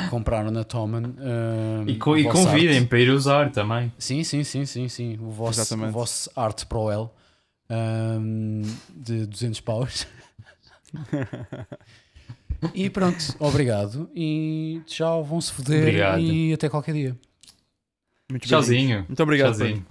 compraram na Toman. uh, e co- e convidem arte. para ir usar também. Sim, sim, sim, sim, sim. O vosso, Exatamente. o vosso Art Pro L um, de 200 paus. e pronto, obrigado. E tchau, vão-se foder Obrigado. e até qualquer dia. Muito bem. Tchauzinho. Muito obrigado. Tchauzinho.